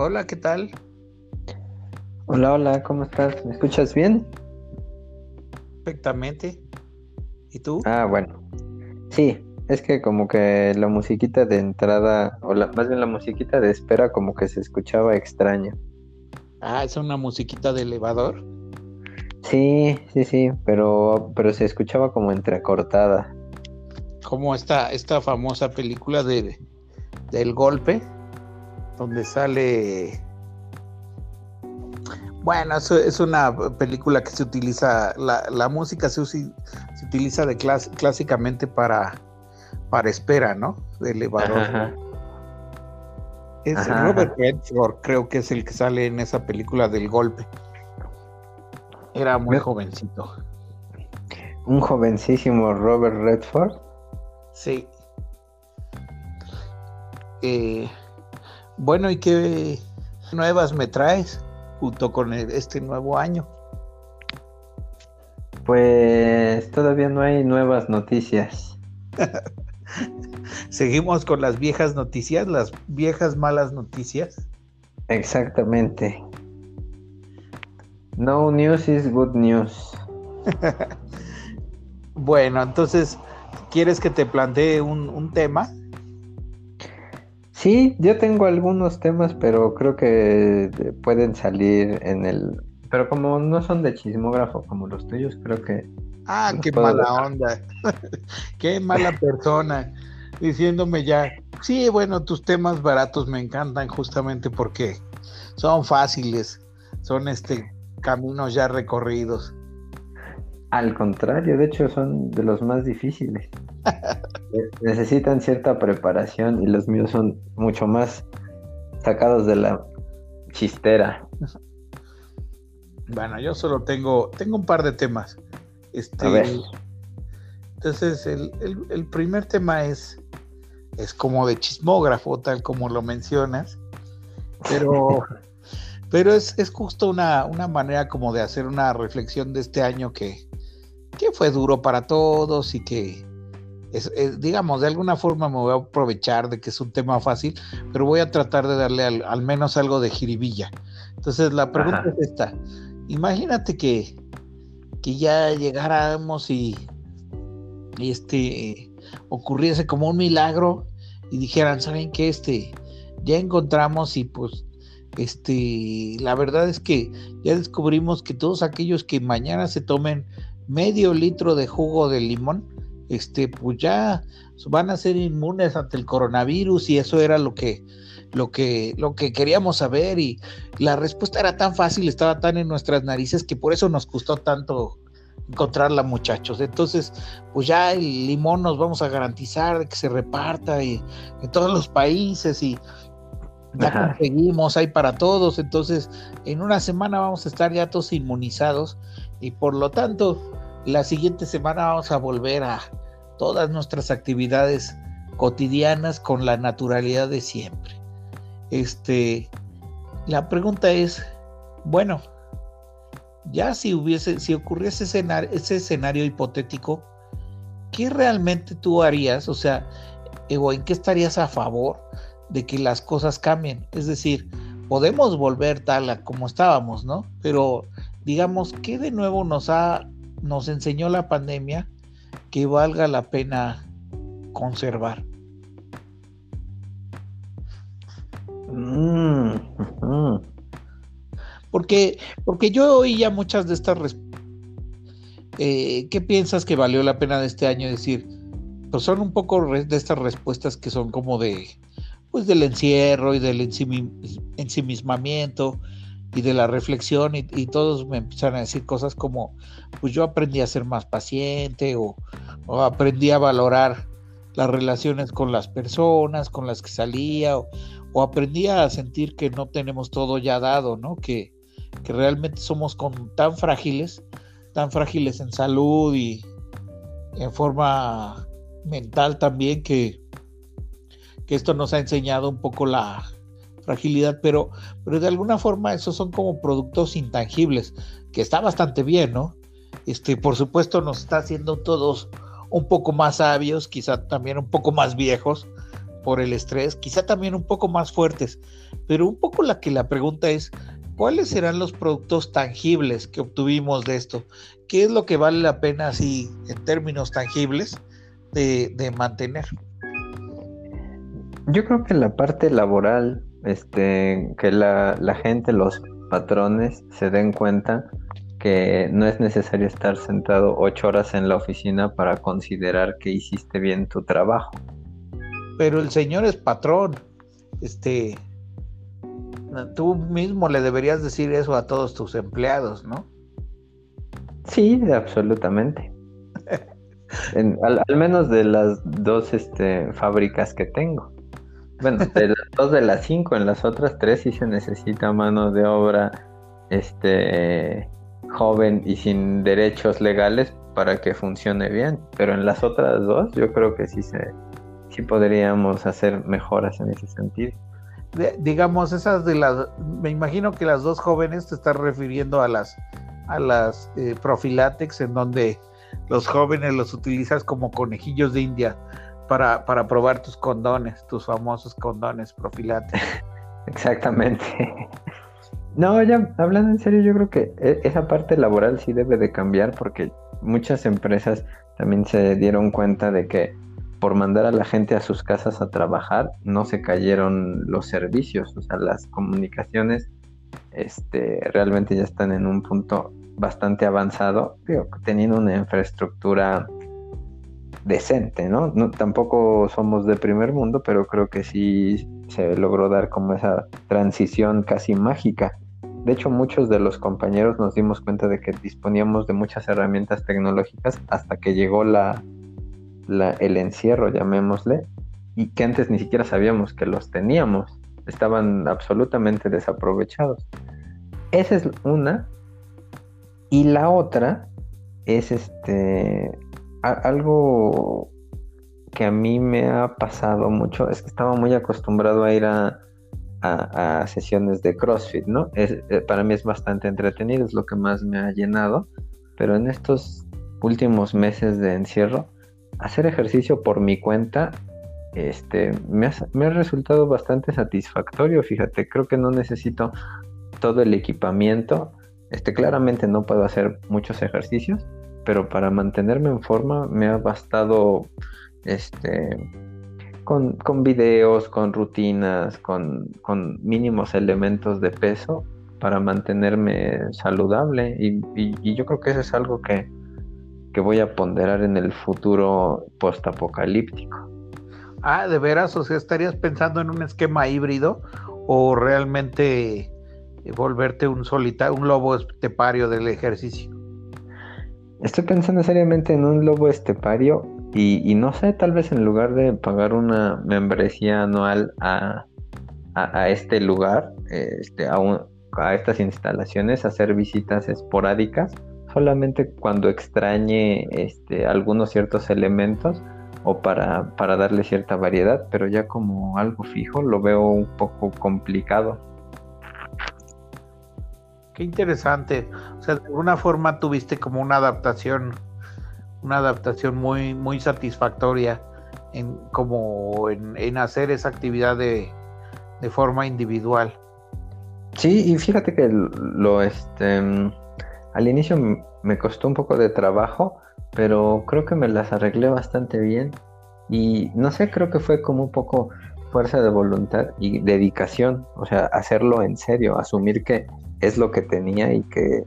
Hola, ¿qué tal? Hola, hola, ¿cómo estás? ¿Me escuchas bien? Perfectamente. ¿Y tú? Ah, bueno. Sí, es que como que la musiquita de entrada, o la, más bien la musiquita de espera, como que se escuchaba extraña. Ah, es una musiquita de elevador. Sí, sí, sí, pero, pero se escuchaba como entrecortada. Como esta, esta famosa película de, del golpe, donde sale... Bueno, es, es una película que se utiliza, la, la música se, usi- se utiliza de clas- clásicamente para, para espera, ¿no? De elevador. Ajá. Es Ajá, Robert. Redford, creo que es el que sale en esa película del golpe. Era muy jovencito. Un jovencísimo Robert Redford. Sí. Eh, bueno, ¿y qué nuevas me traes junto con este nuevo año? Pues todavía no hay nuevas noticias. Seguimos con las viejas noticias, las viejas malas noticias. Exactamente. No news is good news. Bueno, entonces, ¿quieres que te plantee un, un tema? Sí, yo tengo algunos temas, pero creo que eh, pueden salir en el... Pero como no son de chismógrafo como los tuyos, creo que... Ah, qué mala dejar. onda. qué mala persona. Diciéndome ya, sí, bueno, tus temas baratos me encantan justamente porque son fáciles, son este caminos ya recorridos. Al contrario, de hecho son de los más difíciles. Ne- Necesitan cierta preparación y los míos son mucho más sacados de la chistera. Bueno, yo solo tengo, tengo un par de temas. Este, A ver. Entonces, el, el- el primer tema es, es como de chismógrafo, tal como lo mencionas, pero, pero es, es justo una, una manera como de hacer una reflexión de este año que, que fue duro para todos y que, es, es- digamos, de alguna forma me voy a aprovechar de que es un tema fácil, pero voy a tratar de darle al, al menos algo de jiribilla. Entonces, la pregunta Ajá. es esta. Imagínate que, que ya llegáramos y, y este ocurriese como un milagro y dijeran, ¿saben qué? Este, ya encontramos y pues este, la verdad es que ya descubrimos que todos aquellos que mañana se tomen medio litro de jugo de limón, este, pues ya van a ser inmunes ante el coronavirus y eso era lo que, lo que, lo que queríamos saber y la respuesta era tan fácil, estaba tan en nuestras narices que por eso nos costó tanto encontrarla, muchachos. Entonces, pues ya el limón nos vamos a garantizar de que se reparta y, en todos los países y ya Ajá. conseguimos, hay para todos. Entonces, en una semana vamos a estar ya todos inmunizados y por lo tanto, la siguiente semana vamos a volver a todas nuestras actividades cotidianas con la naturalidad de siempre. Este, la pregunta es, bueno, ya si hubiese, si ocurriese ese escenario, hipotético, ¿qué realmente tú harías? O sea, eh, o en qué estarías a favor de que las cosas cambien. Es decir, podemos volver tal a como estábamos, ¿no? Pero digamos, ¿qué de nuevo nos ha, nos enseñó la pandemia que valga la pena conservar? Mm, ujú. Porque, porque yo oí ya muchas de estas res- eh, ¿qué piensas que valió la pena de este año? decir, pues son un poco de estas respuestas que son como de, pues del encierro y del ensimi- ensimismamiento y de la reflexión y, todos me empiezan a decir cosas como, pues yo aprendí a ser más paciente o, aprendí a valorar las relaciones con las personas con las que salía o, o aprendí a sentir que no tenemos todo ya dado, ¿no? Que, que realmente somos con, tan frágiles, tan frágiles en salud y en forma mental también que, que esto nos ha enseñado un poco la fragilidad, pero, pero de alguna forma esos son como productos intangibles, que está bastante bien, ¿no? Este, por supuesto, nos está haciendo todos un poco más sabios, quizá también un poco más viejos, por el estrés, quizá también un poco más fuertes, pero un poco la que la pregunta es, ¿cuáles serán los productos tangibles que obtuvimos de esto? ¿Qué es lo que vale la pena así en términos tangibles de, de mantener? Yo creo que la parte laboral, este, que la, la gente, los patrones se den cuenta que no es necesario estar sentado ocho horas en la oficina para considerar que hiciste bien tu trabajo. Pero el señor es patrón. Este, tú mismo le deberías decir eso a todos tus empleados, ¿no? Sí, absolutamente. al, menos de las dos este, fábricas que tengo. Bueno, de las dos de las cinco, en las otras tres sí se necesita mano de obra este joven y sin derechos legales para que funcione bien. Pero en las otras dos yo creo que sí se sí podríamos hacer mejoras en ese sentido. digamos, esas de las, me imagino que las dos jóvenes te están refiriendo a las a las eh, en donde los jóvenes los utilizas como conejillos de India para, para probar tus condones, tus famosos condones profilátex. Exactamente. No, ya hablando en serio, yo creo que e, esa parte laboral sí debe de cambiar porque muchas empresas también se dieron cuenta de que por mandar a la gente a sus casas a trabajar no se cayeron los servicios, o sea, las comunicaciones este, realmente ya están en un punto bastante avanzado, teniendo una infraestructura decente, ¿no? ¿no? Tampoco somos de primer mundo, pero creo que sí se logró dar como esa transición casi mágica de hecho, muchos de los compañeros nos dimos cuenta de que disponíamos de muchas herramientas tecnológicas hasta que llegó la, el encierro, llamémosle, y que antes ni siquiera sabíamos que los teníamos. Estaban absolutamente desaprovechados. Esa es una. Y la otra es este algo que a mí me ha pasado mucho. Es que estaba muy acostumbrado a ir a, a, sesiones de CrossFit, ¿no? Eh, para mí es bastante entretenido, es lo que más me ha llenado, pero en estos últimos meses de encierro, hacer ejercicio por mi cuenta este, me, ha, me ha resultado bastante satisfactorio, fíjate, creo que no necesito todo el equipamiento, este, claramente no puedo hacer muchos ejercicios, pero para mantenerme en forma me ha bastado este, con, videos, con rutinas, con, mínimos elementos de peso para mantenerme saludable y, yo creo que eso es algo que, voy a ponderar en el futuro postapocalíptico. Ah, de veras, o sea, estarías pensando en un esquema híbrido o realmente volverte un solitario, un lobo estepario del ejercicio. Estoy pensando seriamente en un lobo estepario y, no sé, tal vez en lugar de pagar una membresía anual a, este lugar, este, a, a estas instalaciones, hacer visitas esporádicas, solamente cuando extrañe este, algunos ciertos elementos o para, para darle cierta variedad, pero ya como algo fijo lo veo un poco complicado. Qué interesante. O sea, de alguna forma tuviste como una adaptación una adaptación muy, muy satisfactoria en como en, hacer esa actividad de, forma individual. Sí, y fíjate que lo este al inicio me costó un poco de trabajo, pero creo que me las arreglé bastante bien. Y no sé, creo que fue como un poco fuerza de voluntad y dedicación, o sea, hacerlo en serio, asumir que es lo que tenía y que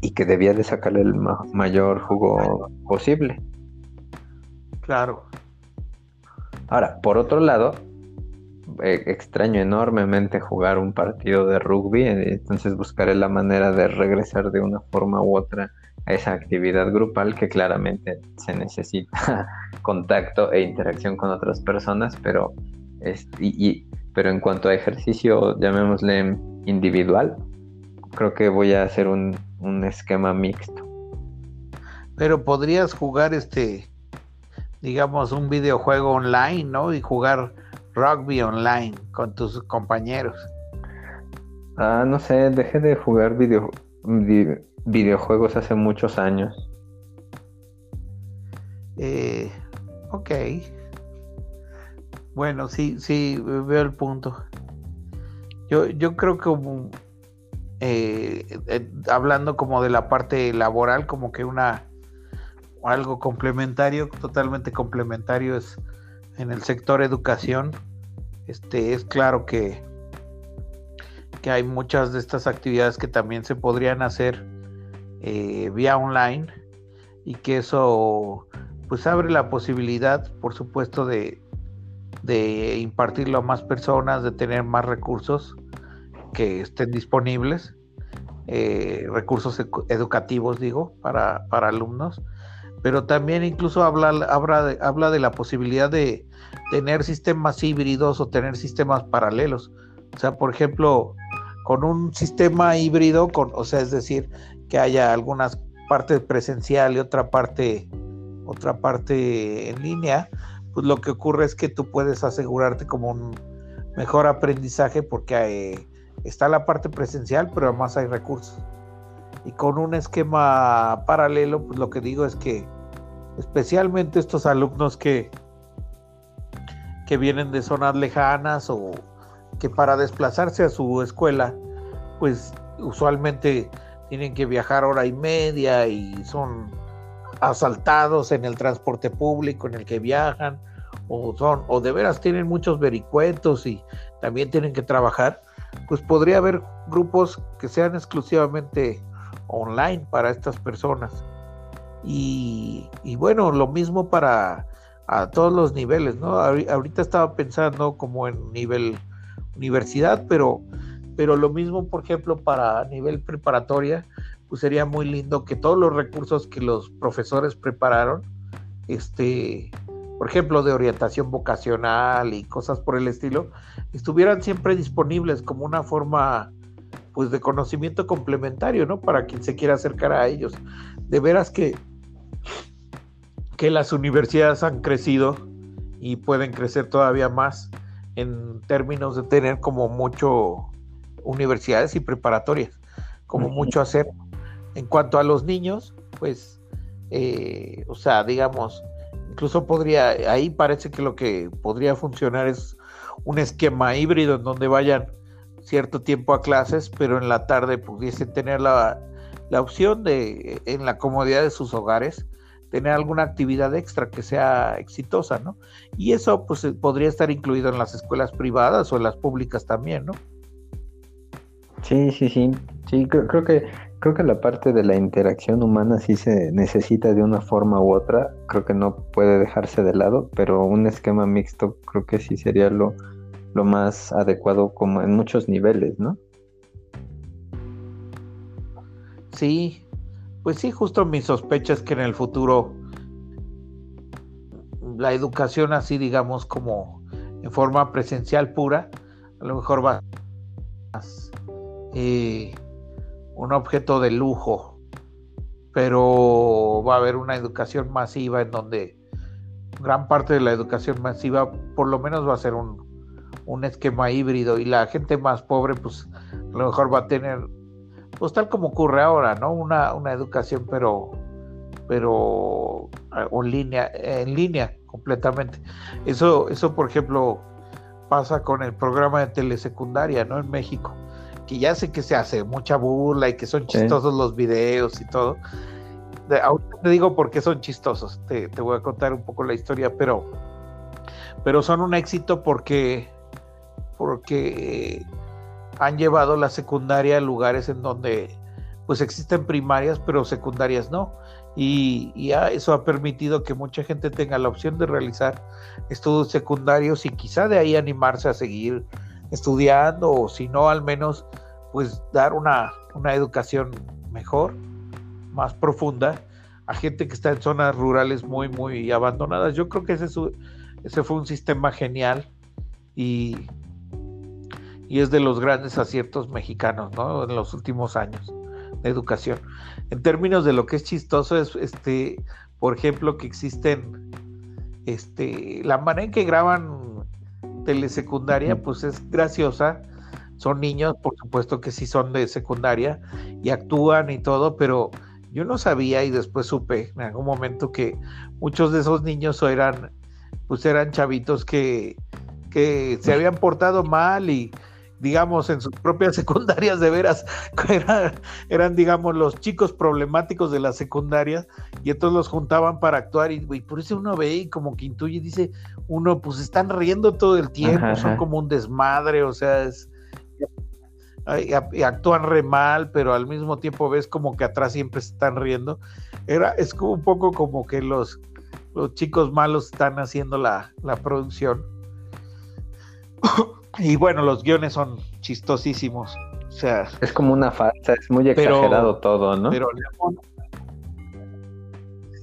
y que debía de sacarle el mayor jugo posible. Claro. Ahora, por otro lado, eh, extraño enormemente jugar un partido de rugby, eh, entonces buscaré la manera de regresar de una forma u otra a esa actividad grupal que claramente se necesita contacto e interacción con otras personas, pero, y, pero en cuanto a ejercicio, llamémosle individual, creo que voy a hacer un, un esquema mixto. Pero podrías jugar este, digamos, un videojuego online, ¿no? Y jugar rugby online con tus compañeros. Ah, no sé, dejé de jugar video, videojuegos hace muchos años. Eh, ok. Bueno, sí, sí, veo el punto. Yo, yo creo que eh, eh, hablando como de la parte laboral, como que una algo complementario, totalmente complementario es en el sector educación. Este es claro que, que hay muchas de estas actividades que también se podrían hacer eh, vía online y que eso pues abre la posibilidad, por supuesto, de, de impartirlo a más personas, de tener más recursos que estén disponibles, eh, recursos educativos, digo, para, para, alumnos, pero también incluso habla, habla, de, habla de la posibilidad de tener sistemas híbridos o tener sistemas paralelos. O sea, por ejemplo, con un sistema híbrido, con, o sea, es decir, que haya algunas partes presencial y otra parte, otra parte en línea, pues lo que ocurre es que tú puedes asegurarte como un mejor aprendizaje porque está la parte presencial, pero además hay recursos. Y con un esquema paralelo, pues lo que digo es que especialmente estos alumnos que, que vienen de zonas lejanas o que para desplazarse a su escuela, pues usualmente tienen que viajar hora y media y son asaltados en el transporte público en el que viajan o son o de veras tienen muchos vericuetos y también tienen que trabajar, pues podría haber grupos que sean exclusivamente online para estas personas. Y, y bueno, lo mismo para a todos los niveles, ¿no? Ahorita estaba pensando como en nivel universidad, pero pero lo mismo, por ejemplo, para nivel preparatoria, pues sería muy lindo que todos los recursos que los profesores prepararon, este, por ejemplo, de orientación vocacional y cosas por el estilo, estuvieran siempre disponibles como una forma pues de conocimiento complementario, ¿no? Para quien se quiera acercar a ellos. De veras que que las universidades han crecido y pueden crecer todavía más en términos de tener como mucho universidades y preparatorias, como mucho hacer. En cuanto a los niños, pues, eh, o sea, digamos, incluso podría, ahí parece que lo que podría funcionar es un esquema híbrido en donde vayan cierto tiempo a clases, pero en la tarde pudiesen tener la, la opción de, en la comodidad de sus hogares, tener alguna actividad extra que sea exitosa, ¿no? Y eso pues podría estar incluido en las escuelas privadas o en las públicas también, ¿no? Sí, sí, sí. Sí, creo, que creo que la parte de la interacción humana sí se necesita de una forma u otra. Creo que no puede dejarse de lado, pero un esquema mixto creo que sí sería lo, lo más adecuado como en muchos niveles, ¿no? Sí, pues sí, justo mi sospecha es que en el futuro la educación así, digamos, como en forma presencial pura, a lo mejor va más eh, un objeto de lujo, pero va a haber una educación masiva en donde gran parte de la educación masiva por lo menos va a ser un, un esquema híbrido y la gente más pobre pues a lo mejor va a tener pues tal como ocurre ahora, ¿no? Una, una educación pero pero eh, en línea, en línea completamente. Eso, eso por ejemplo pasa con el programa de telesecundaria, ¿no? En México que ya sé que se hace mucha burla y que son chistosos los videos y todo. ahorita te digo por qué son chistosos, te, voy a contar un poco la historia, pero, pero son un éxito porque, porque han llevado la secundaria a lugares en donde pues existen primarias, pero secundarias no. Y, y eso ha permitido que mucha gente tenga la opción de realizar estudios secundarios y quizá de ahí animarse a seguir estudiando o si no al menos pues dar una, educación mejor, más profunda a gente que está en zonas rurales muy, muy abandonadas. Yo creo que ese, ese fue un sistema genial y, y es de los grandes aciertos mexicanos, ¿no? En los últimos años de educación. En términos de lo que es chistoso es, este, por ejemplo, que existen, este, la manera en que graban telesecundaria, pues es graciosa. Son niños, por supuesto que sí son de secundaria y actúan y todo, pero yo no sabía y después supe en algún momento que muchos de esos niños eran, pues eran chavitos que, que se habían portado mal y digamos en sus propias secundarias de veras eran, digamos los chicos problemáticos de las secundarias y entonces los juntaban para actuar y, por eso uno ve y como que intuye y dice uno pues están riendo todo el tiempo son como un desmadre o sea es y actúan re mal, pero al mismo tiempo ves como que atrás siempre se están riendo. Era, es como un poco como que los, los chicos malos están haciendo la, producción. Y bueno, los guiones son chistosísimos. O sea, es como una farsa, es muy exagerado todo, ¿no? Pero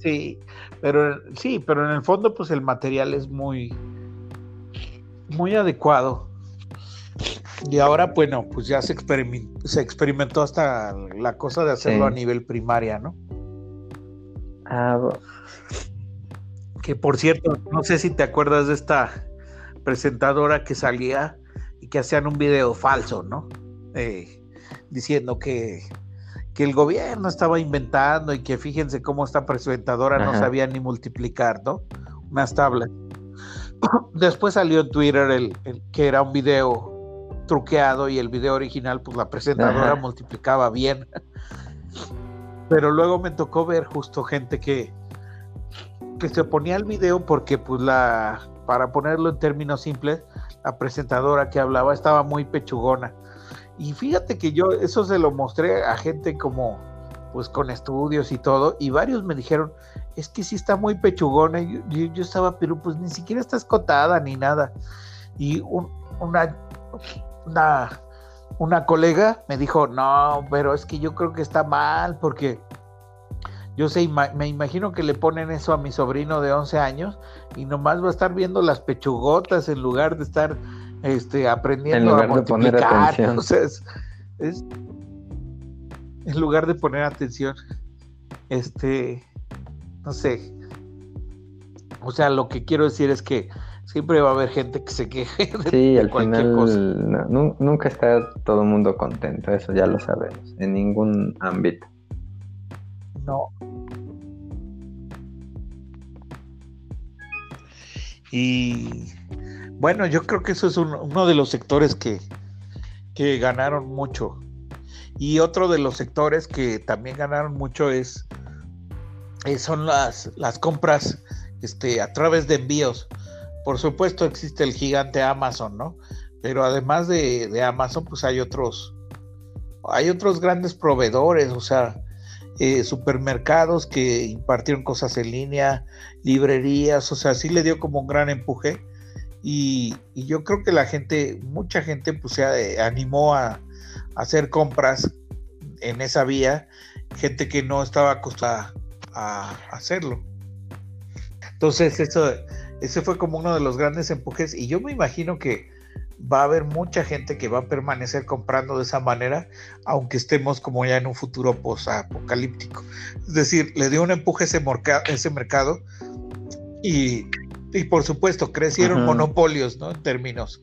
sí, pero sí, pero en el fondo, pues el material es muy, muy adecuado. Y ahora, bueno, pues ya se, experimentó, se experimentó hasta la cosa de hacerlo a nivel primaria, ¿no? Ah, que por cierto, no sé si te acuerdas de esta presentadora que salía y que hacían un video falso, ¿no? Eh, diciendo que, que, el gobierno estaba inventando y que fíjense cómo esta presentadora no sabía ni multiplicar, ¿no? Unas tablas. Después salió en Twitter el, que era un video truqueado y el video original, pues la presentadora multiplicaba bien. Pero luego me tocó ver justo gente que, que se oponía al video porque, pues, la, para ponerlo en términos simples, la presentadora que hablaba estaba muy pechugona. Y fíjate que yo eso se lo mostré a gente como, pues, con estudios y todo, y varios me dijeron, es que sí está muy pechugona. Y yo, estaba, pero pues ni siquiera está escotada ni nada. Y una, una colega me dijo, no, pero es que yo creo que está mal porque yo sé, me imagino que le ponen eso a mi sobrino de 11 años y nomás va a estar viendo las pechugotas en lugar de estar este, aprendiendo en lugar a De poner atención. en lugar de poner atención, este, no sé. O sea, lo que quiero decir es que siempre va a haber gente que se queje de, sí, al final, nunca está todo el mundo contento, eso ya lo sabemos, en ningún ámbito. No. Y bueno, yo creo que eso es uno de los sectores que, que ganaron mucho. Y otro de los sectores que también ganaron mucho es, eh, son las, las compras este, a través de envíos por supuesto existe el gigante Amazon, ¿no? Pero además de, Amazon, pues hay otros, hay otros grandes proveedores, o sea, eh, supermercados que impartieron cosas en línea, librerías, o sea, sí le dio como un gran empuje. Y, yo creo que la gente, mucha gente, pues se eh, animó a, a, hacer compras en esa vía, gente que no estaba acostumbrada a hacerlo. Entonces, eso ese fue como uno de los grandes empujes y yo me imagino que va a haber mucha gente que va a permanecer comprando de esa manera, aunque estemos como ya en un futuro post-apocalíptico. Es decir, le dio un empuje ese, ese mercado y, por supuesto crecieron monopolios, ¿no? En términos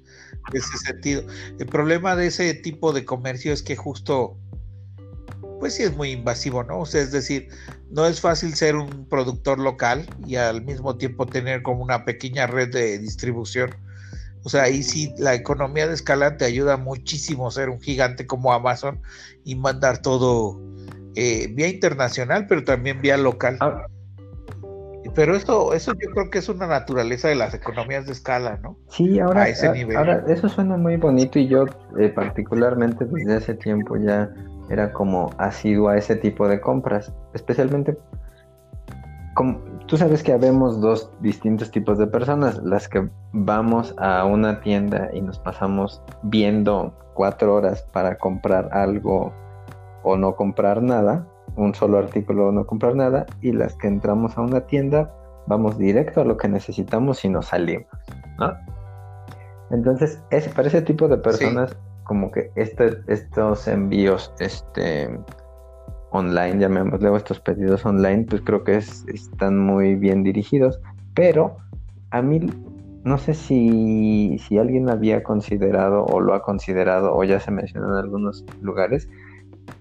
de ese sentido. El problema de ese tipo de comercio es que justo pues sí es muy invasivo, ¿no? O sea, es decir, no es fácil ser un productor local y al mismo tiempo tener como una pequeña red de distribución. O sea, ahí sí la economía de escala te ayuda muchísimo ser un gigante como Amazon y mandar todo eh, vía internacional, pero también vía local. Ah. Pero eso, eso yo creo que es una naturaleza de las economías de escala, ¿no? Sí, ahora, ese nivel. ahora eso suena muy bonito y yo eh, particularmente desde hace tiempo ya era como asiduo a ese tipo de compras, especialmente como, tú sabes que habemos dos distintos tipos de personas, las que vamos a una tienda y nos pasamos viendo cuatro horas para comprar algo o no comprar nada, un solo artículo o no comprar nada, y las que entramos a una tienda vamos directo a lo que necesitamos y nos salimos, ¿no? Entonces, ese, para ese tipo de personas como que este, estos envíos este, online, llamémosle, estos pedidos online, pues creo que están muy bien dirigidos, pero a mí no sé si, si alguien había considerado o lo ha considerado o ya se mencionó en algunos lugares,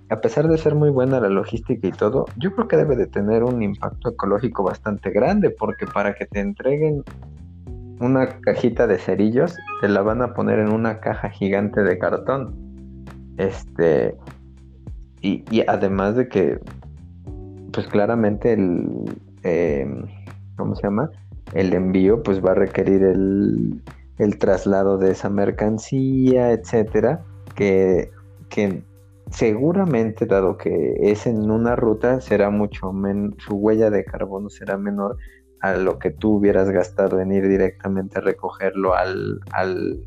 a pesar de ser muy buena la logística y todo, yo creo que debe de tener un impacto ecológico bastante grande, porque para que te entreguen una cajita de cerillos, te la van a poner en una caja gigante de cartón. Este, y, además de que, pues claramente el, em, ¿cómo se llama? El envío, pues va a requerir el, el traslado de esa mercancía, etcétera, que, que seguramente, dado que es en una ruta, será mucho menos, su huella de carbono será menor a lo que tú hubieras gastado en ir directamente a recogerlo al, al,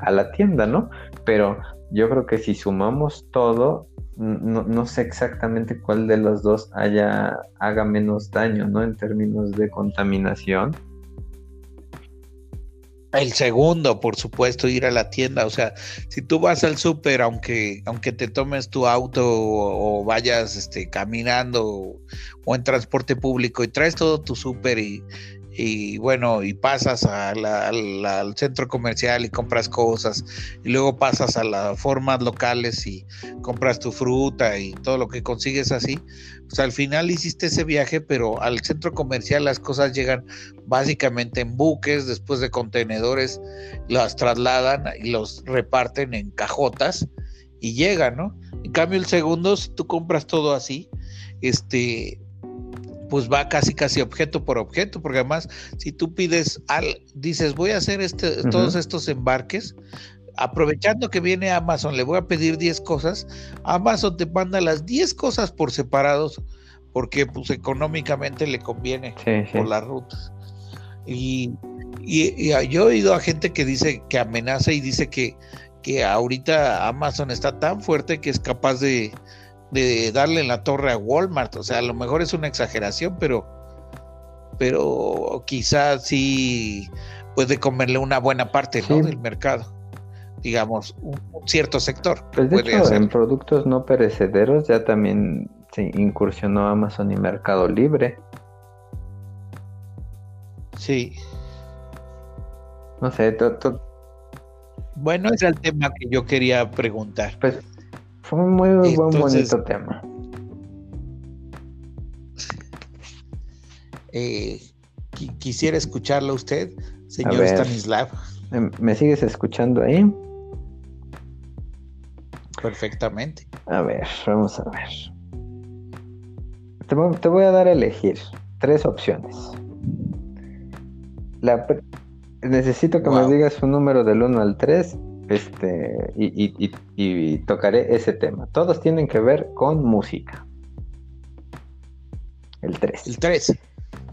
a la tienda, ¿no? Pero yo creo que si sumamos todo, no, no, sé exactamente cuál de los dos haya, haga menos daño, ¿no? En términos de contaminación. El segundo, por supuesto, ir a la tienda. O sea, si tú vas al súper, aunque, aunque te tomes tu auto o, vayas este, caminando o, en transporte público y traes todo tu súper y, y bueno, y pasas al centro comercial y compras cosas, y luego pasas a las formas locales y compras tu fruta y todo lo que consigues así, pues al final hiciste ese viaje, pero al centro comercial las cosas llegan básicamente en buques, después de contenedores, las trasladan y los reparten en cajotas y llegan, ¿no? En cambio el segundo, si tú compras todo así, este, pues va casi casi objeto por objeto, porque además si tú pides al, dices voy a hacer este, todos estos embarques, aprovechando que viene Amazon, le voy a pedir 10 cosas, Amazon te manda las 10 cosas por separados, porque pues económicamente le conviene por las rutas. Y, y, yo he oído a gente que dice, que amenaza y dice que, que ahorita Amazon está tan fuerte que es capaz de, de darle la torre a Walmart. O sea, a lo mejor es una exageración, pero, pero quizás sí puede comerle una buena parte del mercado. Digamos, un, cierto sector. Pues de hecho, en productos no perecederos ya también se incursionó Amazon y Mercado Libre. Sí. No sé, Bueno, ese es el tema que yo quería preguntar. Pues fue un muy buen, bonito tema. Eh, quisiera escucharlo usted, señor Stanislav. ¿Me sigues escuchando ahí? Perfectamente. A ver, vamos a ver. Te, voy a dar a elegir tres opciones. necesito que me digas un número del 1 al 3 este, y, tocaré ese tema. Todos tienen que ver con música. El 3. El 3.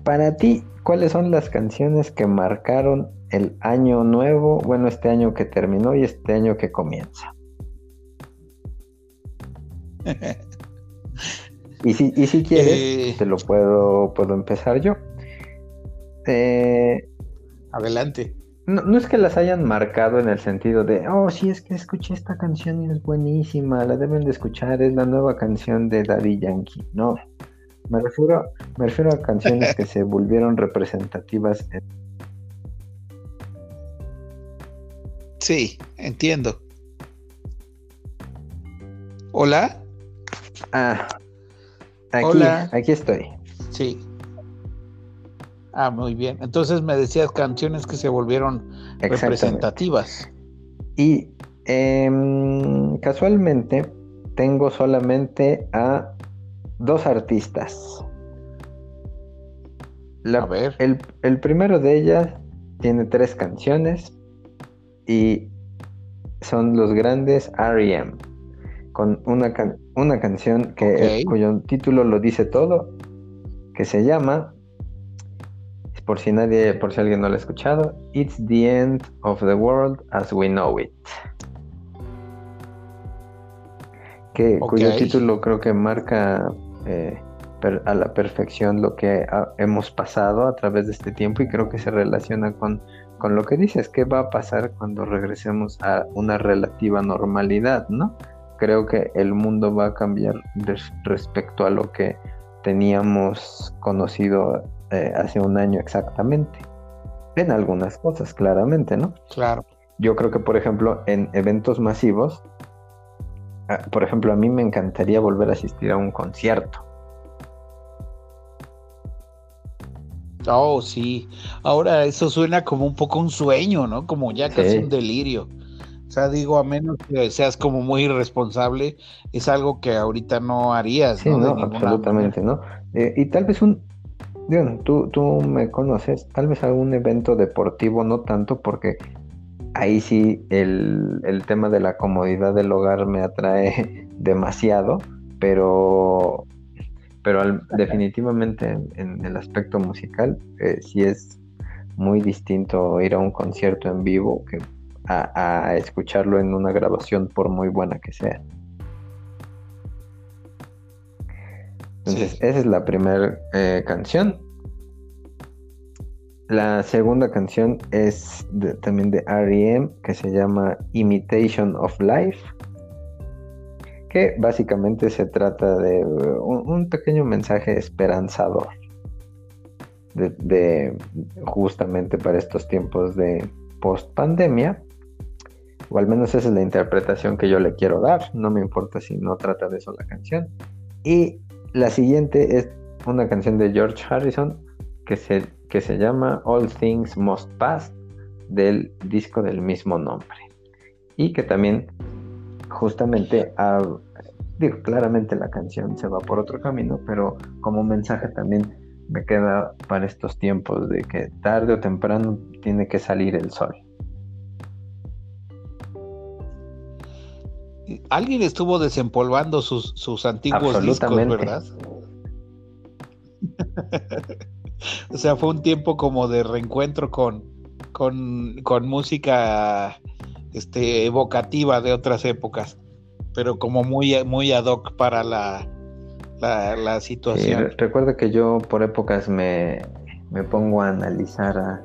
Para ti, ¿cuáles son las canciones que marcaron el año nuevo? Bueno, este año que terminó y este año que comienza. y, si, y si quieres, eh. te lo puedo, puedo empezar yo. Eh, Adelante. No, es que las hayan marcado en el sentido de, oh, sí, es que escuché esta canción y es buenísima, la deben de escuchar, es la nueva canción de Daddy Yankee. No, me refiero, me refiero a canciones que se volvieron representativas. Sí, entiendo. ¿Hola? Ah, aquí, Hola. aquí estoy. Sí. Ah, muy bien. Entonces me decías canciones que se volvieron representativas. Y em, casualmente tengo solamente a dos artistas. a ver. El, primero de ellas tiene tres canciones y son los grandes REM, con una, una canción que, cuyo título lo dice todo, que se llama por si nadie, por si alguien no lo ha escuchado, It's the End of the World as We Know It. Que, Cuyo título creo que marca eh, a la perfección lo que hemos pasado a través de este tiempo y creo que se relaciona con, con lo que dices, qué va a pasar cuando regresemos a una relativa normalidad, ¿no? Creo que el mundo va a cambiar respecto a lo que teníamos conocido eh, hace un año exactamente. En algunas cosas, claramente, ¿no? Claro. Yo creo que, por ejemplo, en eventos masivos, ah, por ejemplo, a mí me encantaría volver a asistir a un concierto. Oh, sí. Ahora eso suena como un poco un sueño, ¿no? Como ya casi un delirio. O sea, digo, a menos que seas como muy irresponsable, es algo que ahorita no harías. Sí, no, absolutamente, ¿no? Eh, y tal vez un, bueno, tú, tú me conoces, tal vez algún evento deportivo, no tanto porque ahí sí el, el tema de la comodidad del hogar me atrae demasiado, pero pero definitivamente en, el aspecto musical eh, sí es muy distinto ir a un concierto en vivo que a, escucharlo en una grabación por muy buena que sea. Entonces, esa es la primera eh, canción. La segunda canción es también de REM, que se llama Imitation of Life que básicamente se trata de un, pequeño mensaje esperanzador de, justamente para estos tiempos de post pandemia o al menos esa es la interpretación que yo le quiero dar. No me importa si no trata de eso la canción. Y la siguiente es una canción de George Harrison que se, que se llama All Things Must Pass del disco del mismo nombre y que también justamente digo, claramente la canción se va por otro camino, pero como mensaje también me queda para estos tiempos de que tarde o temprano tiene que salir el sol. Alguien estuvo desempolvando sus, sus antiguos discos, ¿verdad? o sea, fue un tiempo como de reencuentro con, con, con música este, evocativa de otras épocas, pero como muy, muy ad hoc para la, la, situación. recuerdo que yo por épocas me, pongo a analizar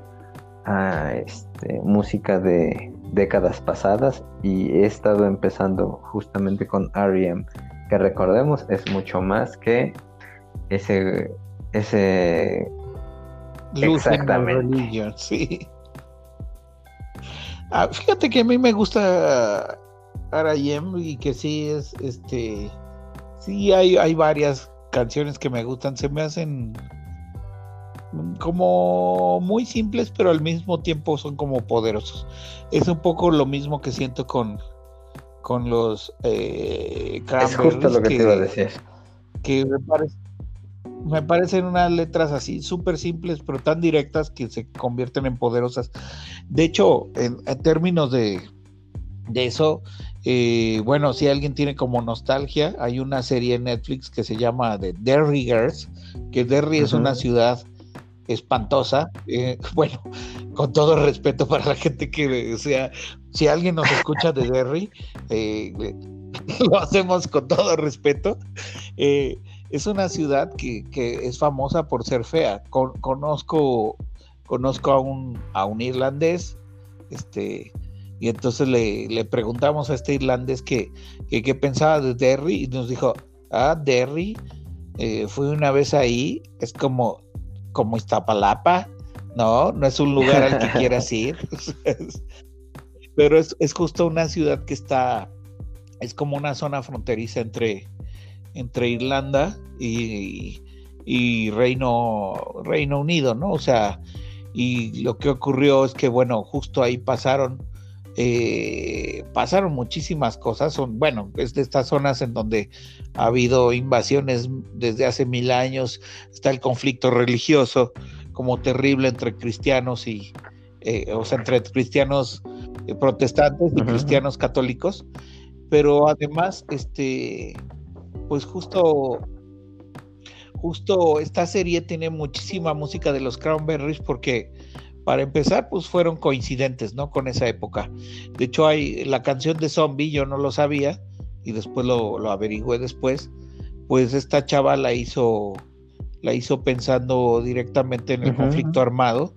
a, este, música de décadas pasadas y he estado empezando justamente con R.E.M., que recordemos es mucho más que ese... ese Exactamente. sí. Ah, fíjate que a mí me gusta Arayem y que sí es, este, sí hay, hay varias canciones que me gustan, se me hacen como muy simples, pero al mismo tiempo son como poderosos. Es un poco lo mismo que siento con, con los eh, Es justo lo que, te iba a decir. Que me parece, me parecen unas letras así súper simples, pero tan directas que se convierten en poderosas. De hecho, en, términos de, de eso, eh, bueno, si alguien tiene como nostalgia, hay una serie en Netflix que se llama The Derry Girls, que Derry es una ciudad espantosa. Eh, bueno, con todo respeto para la gente que sea, si alguien nos escucha de Derry, eh, lo hacemos con todo respeto es una ciudad que, es famosa por ser fea. conozco conozco a un, a un irlandés, este, y entonces le, preguntamos a este irlandés que, qué pensaba de Derry y nos dijo, ah, Derry, eh, fui una vez ahí, es como, como Iztapalapa, no, no es un lugar al que quieras ir, pero es, es justo una ciudad que está, es como una zona fronteriza entre, entre Irlanda y, Reino, Reino Unido, ¿no? O sea, y lo que ocurrió es que, bueno, justo ahí pasaron, eh, pasaron muchísimas cosas, son, bueno, es de estas zonas en donde ha habido invasiones desde hace mil años, está el conflicto religioso como terrible entre cristianos y, eh, o sea, entre cristianos eh, protestantes y cristianos católicos, pero además, este, pues justo justo esta serie tiene muchísima música de los Cranberries porque para empezar pues fueron coincidentes no con esa época. De hecho hay la canción de Zombie yo no lo sabía y después lo, lo averigüé después pues esta chava la hizo la hizo pensando directamente en el conflicto armado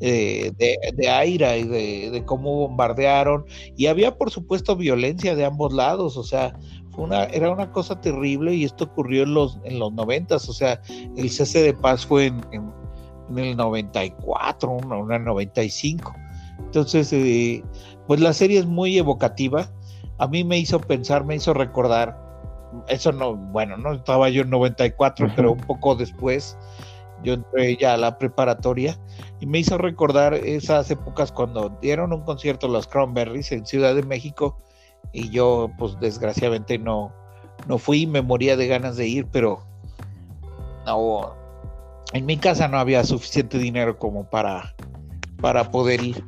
eh, de, de, Aira y de, de, cómo bombardearon y había por supuesto violencia de ambos lados o sea una, era una cosa terrible y esto ocurrió en los, en los 90, o sea, el cese de paz fue en, en, el 94, una, 95. Entonces, eh, pues la serie es muy evocativa. A mí me hizo pensar, me hizo recordar, eso no, bueno, no estaba yo en 94, pero un poco después, yo entré ya a la preparatoria y me hizo recordar esas épocas cuando dieron un concierto los Cranberries en Ciudad de México y yo pues desgraciadamente no, no fui, me moría de ganas de ir, pero no, en mi casa no había suficiente dinero como para, para poder ir.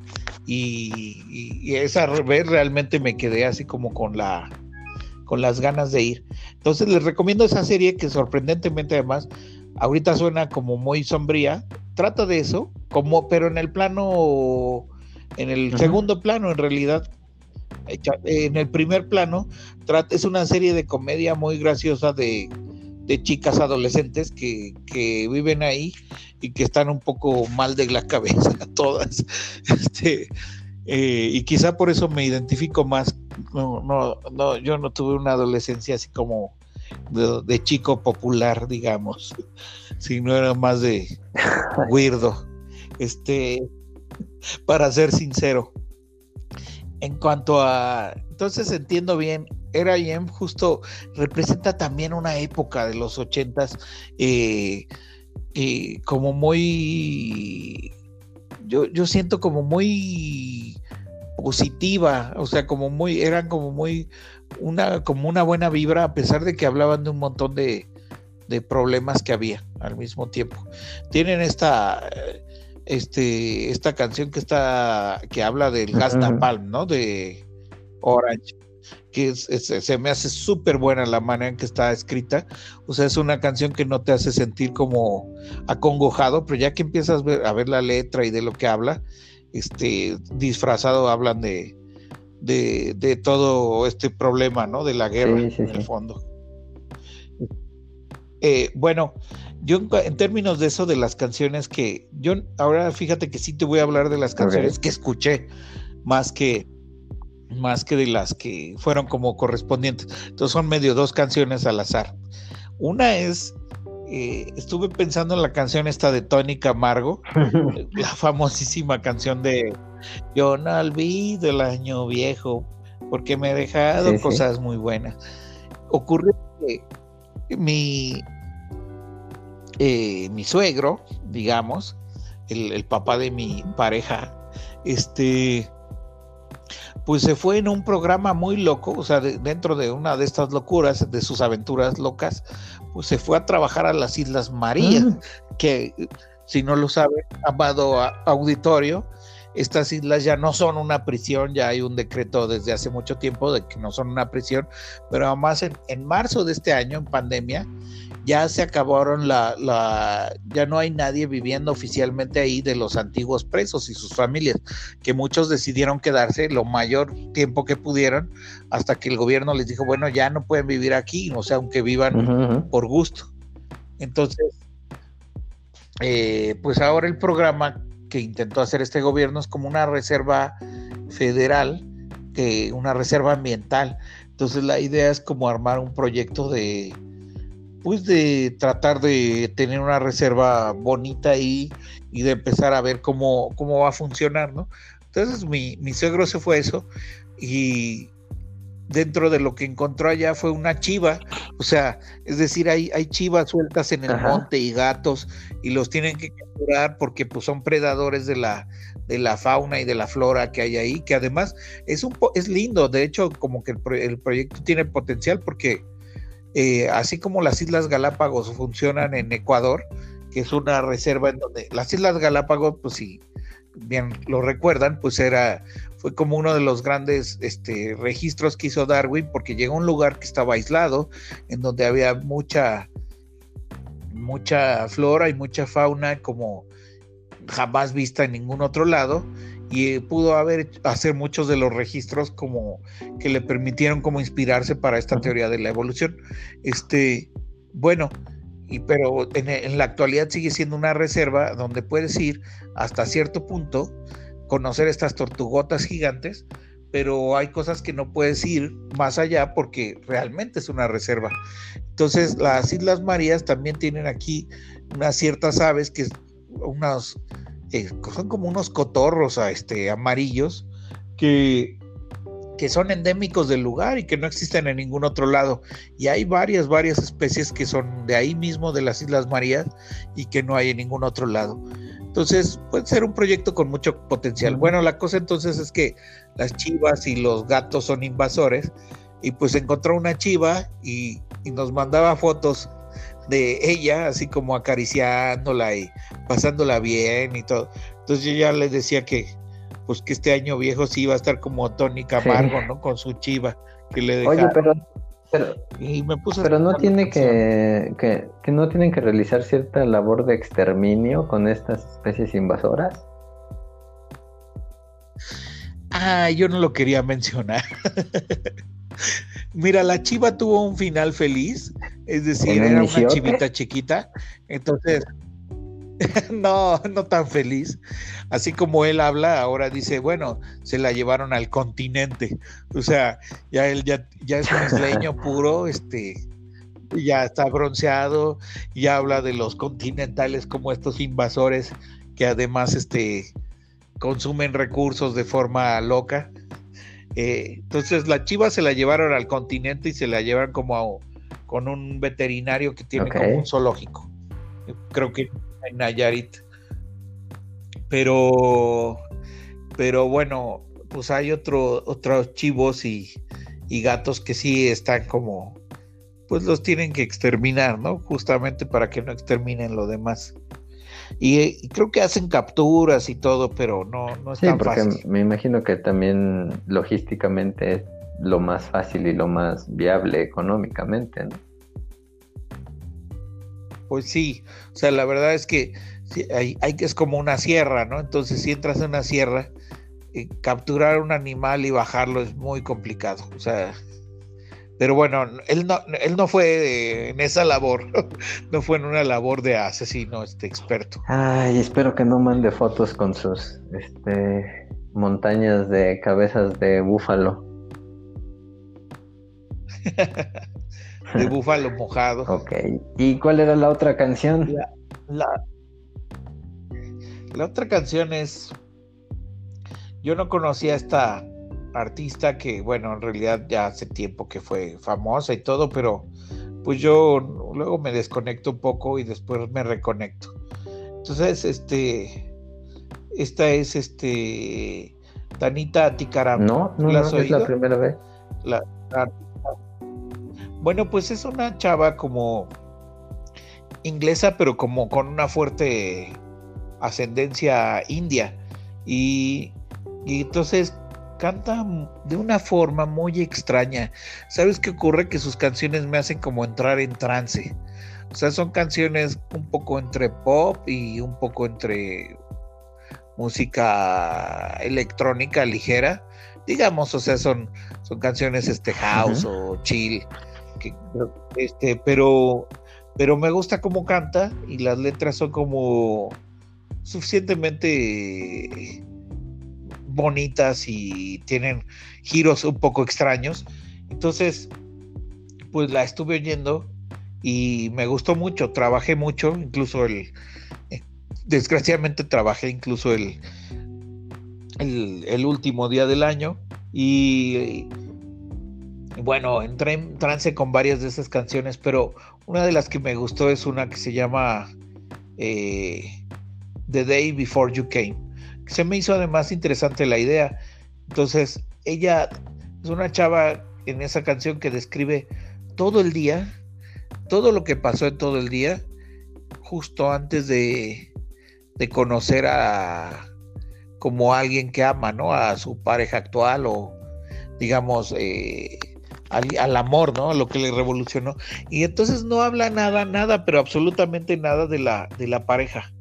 Y, esa vez realmente me quedé así como con la con las ganas de ir. Entonces les recomiendo esa serie que sorprendentemente además ahorita suena como muy sombría, trata de eso, como pero en el plano en el segundo plano en realidad. En el primer plano es una serie de comedia muy graciosa de, chicas adolescentes que, viven ahí y que están un poco mal de la cabeza todas. Este, eh, y quizá por eso me identifico más. No, no, no, yo no tuve una adolescencia así como de, chico popular, digamos, sino era más de weirdo. Este, para ser sincero. En cuanto a, entonces entiendo bien, R.I.M. justo representa también una época de los ochentas eh, eh, como muy, yo, yo siento como muy positiva, o sea, como muy, eran como muy, una, como una buena vibra, a pesar de que hablaban de un montón de, de problemas que había al mismo tiempo. Tienen esta, este, esta canción que está, que habla del gas napalm, ¿no? De Orange, que se me hace súper buena la manera en que está escrita. O sea, es una canción que no te hace sentir como acongojado, pero ya que empiezas a ver la letra y de lo que habla, este, disfrazado hablan de, de, todo este problema, ¿no? De la guerra, en el fondo. Eh, bueno, yo en términos de eso de las canciones que yo ahora fíjate que sí te voy a hablar de las canciones que escuché más que más que de las que fueron como correspondientes. Entonces son medio dos canciones al azar. Una es eh, estuve pensando en la canción esta de Tony Camargo, la famosísima canción de Yo no olvido el año viejo porque me he dejado cosas muy buenas. Ocurrió que mi, eh, mi suegro, digamos, el, papá de mi pareja, este, pues se fue en un programa muy loco, o sea, dentro de una de estas locuras, de sus aventuras locas, pues se fue a trabajar a las Islas Marías, mm. que si no lo sabe, amado auditorio, estas islas ya no son una prisión, ya hay un decreto desde hace mucho tiempo de que no son una prisión, pero además en, marzo de este año, en pandemia, ya se acabaron la, la, ya no hay nadie viviendo oficialmente ahí de los antiguos presos y sus familias, que muchos decidieron quedarse lo mayor tiempo que pudieron hasta que el gobierno les dijo, bueno, ya no pueden vivir aquí, o sea, aunque vivan por gusto. Entonces, eh, pues ahora el programa que intentó hacer este gobierno es como una reserva federal, que, una reserva ambiental. Entonces la idea es como armar un proyecto de, pues de tratar de tener una reserva bonita ahí y de empezar a ver cómo, cómo va a funcionar, ¿no? Entonces mi, mi suegro se fue eso y dentro de lo que encontró allá fue una chiva, o sea, es decir, hay, hay chivas sueltas en el monte y gatos y los tienen que capturar porque pues son predadores de la, de la fauna y de la flora que hay ahí, que además es un es lindo, de hecho como que el, proyecto tiene potencial porque eh, así como las Islas Galápagos funcionan en Ecuador, que es una reserva en donde las Islas Galápagos, pues si bien lo recuerdan, pues era fue como uno de los grandes este, registros que hizo Darwin, porque llegó a un lugar que estaba aislado, en donde había mucha, mucha flora y mucha fauna como jamás vista en ningún otro lado, y pudo haber hacer muchos de los registros como que le permitieron como inspirarse para esta teoría de la evolución. Este, bueno, y pero en, en, la actualidad sigue siendo una reserva donde puedes ir hasta cierto punto conocer estas tortugotas gigantes, pero hay cosas que no puedes ir más allá porque realmente es una reserva. Entonces, las Islas Marías también tienen aquí unas ciertas aves que unos, eh, son como unos cotorros a este, amarillos que que son endémicos del lugar y que no existen en ningún otro lado. Y hay varias, varias especies que son de ahí mismo, de las Islas Marías, y que no hay en ningún otro lado. Entonces puede ser un proyecto con mucho potencial. Bueno, la cosa entonces es que las chivas y los gatos son invasores y pues encontró una chiva y, y nos mandaba fotos de ella, así como acariciándola y pasándola bien y todo. Entonces yo ya les decía que pues que este año viejo sí iba a estar como Tony Camargo, ¿no? Con su chiva que le dejaron. Oye, pero, pero, y me pero no tiene que, que, que, no tienen que realizar cierta labor de exterminio con estas especies invasoras. Ah, yo no lo quería mencionar. Mira, la chiva tuvo un final feliz, es decir, era una chivita chiquita, entonces no, no tan feliz. Así como él habla, ahora dice, bueno, se la llevaron al continente. O sea, ya él ya, ya es un isleño puro, este, ya está bronceado, ya habla de los continentales como estos invasores que además este, consumen recursos de forma loca. Eh, entonces la chiva se la llevaron al continente y se la llevan como con un veterinario que tiene como un zoológico. Creo que en Nayarit. Pero, pero bueno, pues hay otro, otros chivos y, gatos que sí están como, pues los tienen que exterminar, ¿no? Justamente para que no exterminen lo demás. Y, creo que hacen capturas y todo, pero no, no es sí, porque Me imagino que también logísticamente es lo más fácil y lo más viable económicamente, ¿no? Pues sí, o sea, la verdad es que hay, hay, es como una sierra, ¿no? Entonces, si entras en una sierra, eh, capturar un animal y bajarlo es muy complicado. O sea, pero bueno, él no, él no fue en esa labor, no fue en una labor de asesino este experto. Ay, espero que no mande fotos con sus este, montañas de cabezas de búfalo. de búfalo mojado. Ok. ¿Y cuál era la otra canción? La, la, otra canción es. Yo no conocía esta artista que, bueno, en realidad ya hace tiempo que fue famosa y todo, pero pues yo luego me desconecto un poco y después me reconecto. Entonces, este. Esta es este. Tanita Ticaram. No, no, no es la primera vez. La, la, bueno, pues es una chava como inglesa, pero como con una fuerte ascendencia india. Y, entonces canta de una forma muy extraña. ¿Sabes qué ocurre? Que sus canciones me hacen como entrar en trance. O sea, son canciones un poco entre pop y un poco entre música electrónica ligera. Digamos, o sea, son, son canciones este house o chill este, pero, pero me gusta cómo canta y las letras son como suficientemente bonitas y tienen giros un poco extraños. Entonces, pues la estuve oyendo y me gustó mucho, trabajé mucho, incluso el, eh, desgraciadamente trabajé incluso el, el, último día del año y bueno, entré en trance con varias de esas canciones, pero una de las que me gustó es una que se llama eh, The Day Before You Came. Se me hizo además interesante la idea. Entonces, ella es una chava en esa canción que describe todo el día, todo lo que pasó en todo el día, justo antes de, de conocer a como alguien que ama, ¿no? A su pareja actual o digamos eh, al, amor, ¿no? Lo que le revolucionó. Y entonces no habla nada, nada, pero absolutamente nada de la, de la pareja.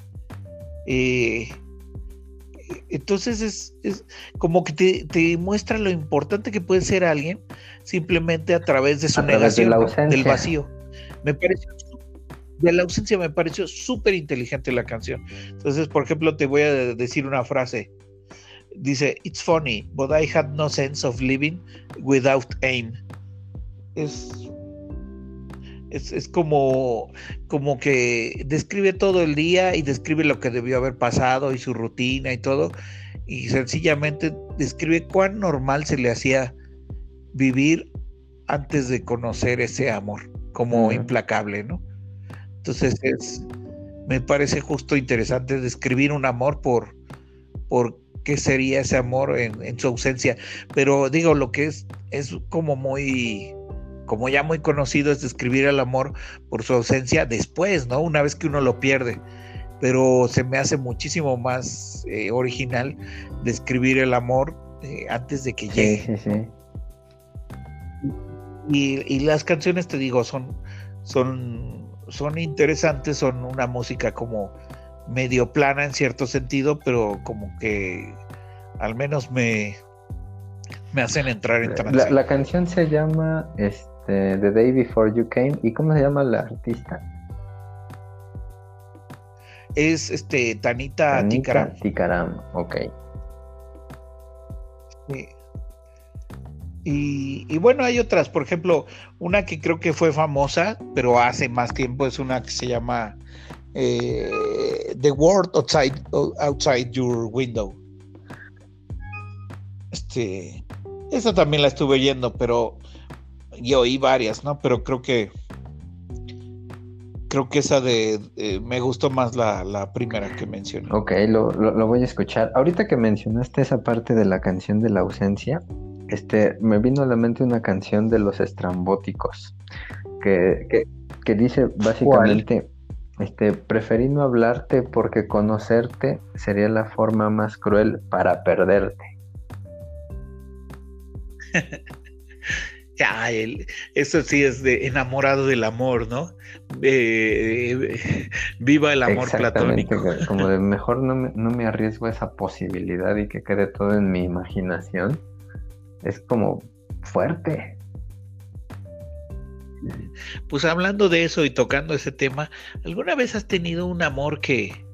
Eh, entonces es, como que te, muestra lo importante que puede ser alguien simplemente a través de su negación del vacío. Me pareció de la ausencia me pareció súper inteligente la canción. Entonces, por ejemplo, te voy a decir una frase. Dice, It's funny, but I had no sense of living without aim es, es, como, como que describe todo el día y describe lo que debió haber pasado y su rutina y todo, y sencillamente describe cuán normal se le hacía vivir antes de conocer ese amor como implacable, ¿no? Entonces es, me parece justo interesante describir un amor por, por qué sería ese amor en, su ausencia. Pero digo, lo que es, es como muy, como ya muy conocido, es describir el amor por su ausencia después, ¿no? Una vez que uno lo pierde. Pero se me hace muchísimo más eh, original describir el amor eh, antes de que llegue. Sí, sí. Y, y, las canciones, te digo, son, son, son interesantes, son una música como medio plana en cierto sentido, pero como que al menos me, me hacen entrar en trance. La, la, canción se llama este, The Day Before You Came. ¿Y cómo se llama la artista? Es este Tanita, Tanita Tikaram. Tikaram, ok. Y, y, bueno, hay otras, por ejemplo, una que creo que fue famosa, pero hace más tiempo, es una que se llama eh, The World Outside, Outside Your Window. Este, esa también la estuve oyendo, pero yo oí varias, ¿no? Pero creo que creo que esa de, me gustó más la, primera que mencioné. Ok, lo, voy a escuchar. Ahorita que mencionaste esa parte de la canción de la ausencia, este, me vino a la mente una canción de los estrambóticos que, que dice básicamente, este, preferí no hablarte porque conocerte sería la forma más cruel para perderte. ya, eso sí es de enamorado del amor, ¿no? viva el amor platónico. Como de mejor no me, no me arriesgo a esa posibilidad y que quede todo en mi imaginación. Es como fuerte. Pues hablando de eso y tocando ese tema, ¿alguna vez has tenido un amor que,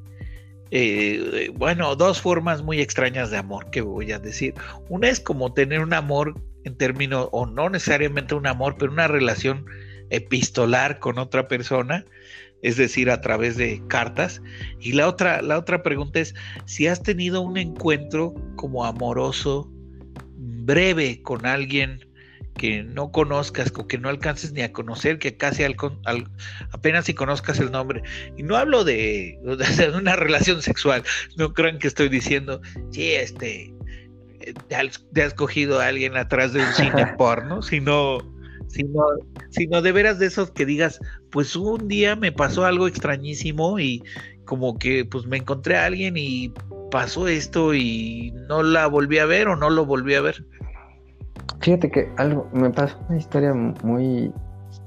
eh, bueno, dos formas muy extrañas de amor que voy a decir? Una es como tener un amor en términos, o no necesariamente un amor, pero una relación epistolar con otra persona, es decir, a través de cartas. Y la otra, la otra pregunta es si has tenido un encuentro como amoroso, breve con alguien que no conozcas o que no alcances ni a conocer, que casi al, apenas si conozcas el nombre. Y no hablo de, una relación sexual, no crean que estoy diciendo, sí, este, te has, cogido a alguien atrás de un cine porno, sino, sino, sino de veras de esos que digas, pues un día me pasó algo extrañísimo y como que pues me encontré a alguien y pasó esto y no la volví a ver o no lo volví a ver. Fíjate que algo, me pasó una historia muy,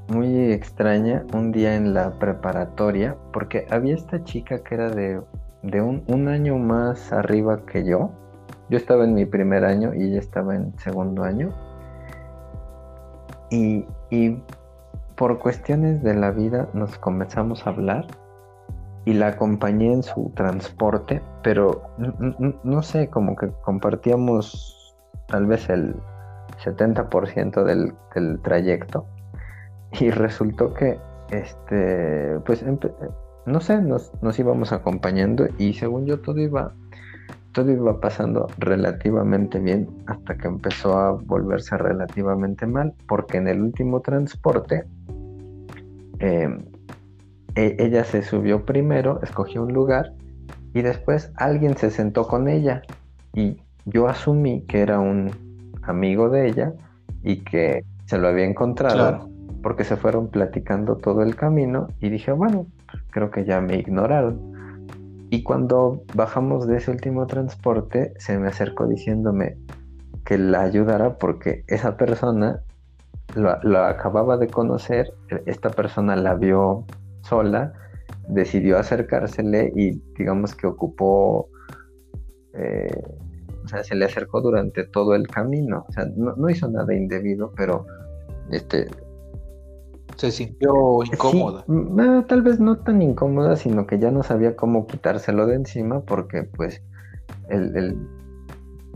muy extraña un día en la preparatoria, porque había esta chica que era de, un, año más arriba que yo. Yo estaba en mi primer año y ella estaba en segundo año. Y, por cuestiones de la vida nos comenzamos a hablar y la acompañé en su transporte, pero no sé, como que compartíamos tal vez el, 70% del, del, trayecto. Y resultó que, este, pues, no sé, nos, nos, íbamos acompañando y según yo todo iba, todo iba pasando relativamente bien hasta que empezó a volverse relativamente mal, porque en el último transporte, em, e, ella se subió primero, escogió un lugar y después alguien se sentó con ella y yo asumí que era un, amigo de ella y que se lo había encontrado porque se fueron platicando todo el camino y dije, bueno, creo que ya me ignoraron. Y cuando bajamos de ese último transporte, se me acercó diciéndome que la ayudara porque esa persona la, acababa de conocer, esta persona la vio sola, decidió acercársele y digamos que ocupó eh, o sea, se le acercó durante todo el camino. O sea, no, hizo nada indebido, pero este se sintió incómoda. tal vez no tan incómoda, sino que ya no sabía cómo quitárselo de encima porque pues el...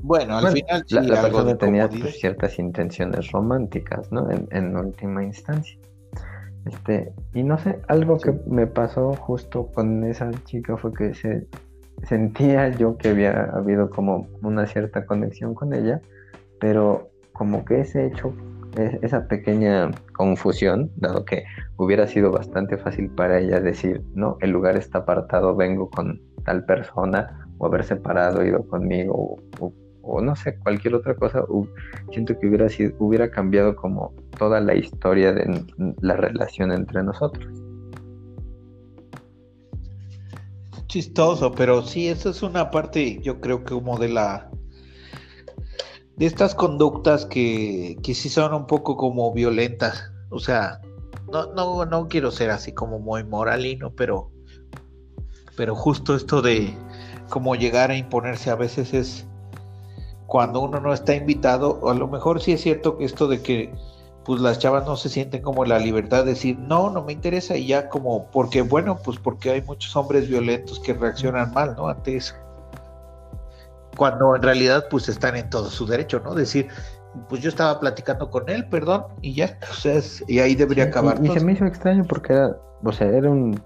Bueno, al final la, persona tenía pues, ciertas intenciones románticas, ¿no? En, en, última instancia. Este, y no sé, algo que me pasó justo con esa chica fue que se, sentía yo que había habido como una cierta conexión con ella, pero como que ese hecho e, esa pequeña confusión, dado que hubiera sido bastante fácil para ella decir, no, el lugar está apartado, vengo con tal persona, o haber separado, ido conmigo, o, no sé, cualquier otra cosa, siento que hubiera, sido, hubiera cambiado como toda la historia de la relación entre nosotros. Chistoso, pero sí, eso es una parte, yo creo que como de la de estas conductas que, que sí son un poco como violentas. O sea, no, no, no quiero ser así como muy moralino, pero, pero justo esto de como llegar a imponerse a veces es cuando uno no está invitado, o a lo mejor sí es cierto que esto de que pues las chavas no se sienten como la libertad de decir, no, no me interesa y ya como, porque bueno, pues porque hay muchos hombres violentos que reaccionan mal, ¿no? Ante eso cuando en realidad pues están en todo su derecho, ¿no? Decir, pues yo estaba platicando con él, perdón, y ya, o sea, y ahí debería acabar. Y, se me hizo extraño porque era, o sea, era un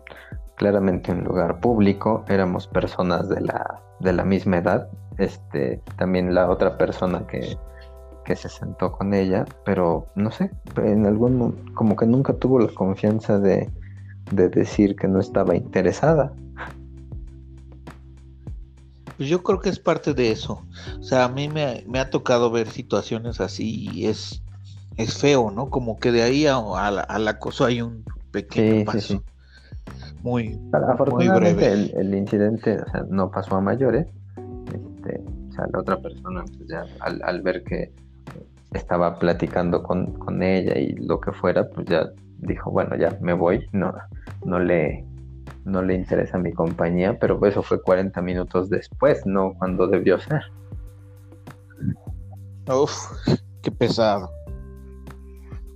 claramente un lugar público, éramos personas de la, de la misma edad, este, también la otra persona que, que se sentó con ella, pero no sé, en algún como que nunca tuvo la confianza de, de decir que no estaba interesada. Pues yo creo que es parte de eso. O sea, a mí me, ha tocado ver situaciones así y es, es feo, ¿no? Como que de ahí a, al acoso hay un pequeño paso. Muy, Afortunadamente El, incidente o sea, no pasó a mayores. Este, o sea, la otra persona, pues ya al, ver que estaba platicando con, con ella y lo que fuera, pues ya dijo, bueno, ya me voy, no, no le no le interesa mi compañía, pero eso fue 40 minutos después, no cuando debió ser. Uf, qué pesado.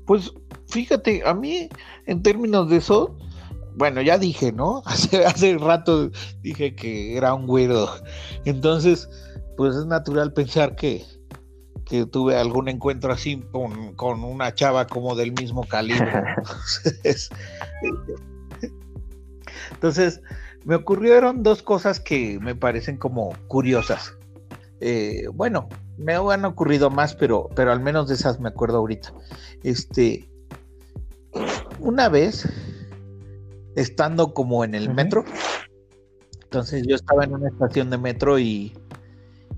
Pues fíjate, a mí en términos de eso, bueno, ya dije, ¿no? Hace, hace rato dije que era un güero. Entonces, pues es natural pensar que, que tuve algún encuentro así con, con, una chava como del mismo calibre. Entonces, me ocurrieron dos cosas que me parecen como curiosas. Eh, bueno, me han ocurrido más, pero, pero al menos de esas me acuerdo ahorita. Este, una vez, estando como en el metro, entonces yo estaba en una estación de metro y,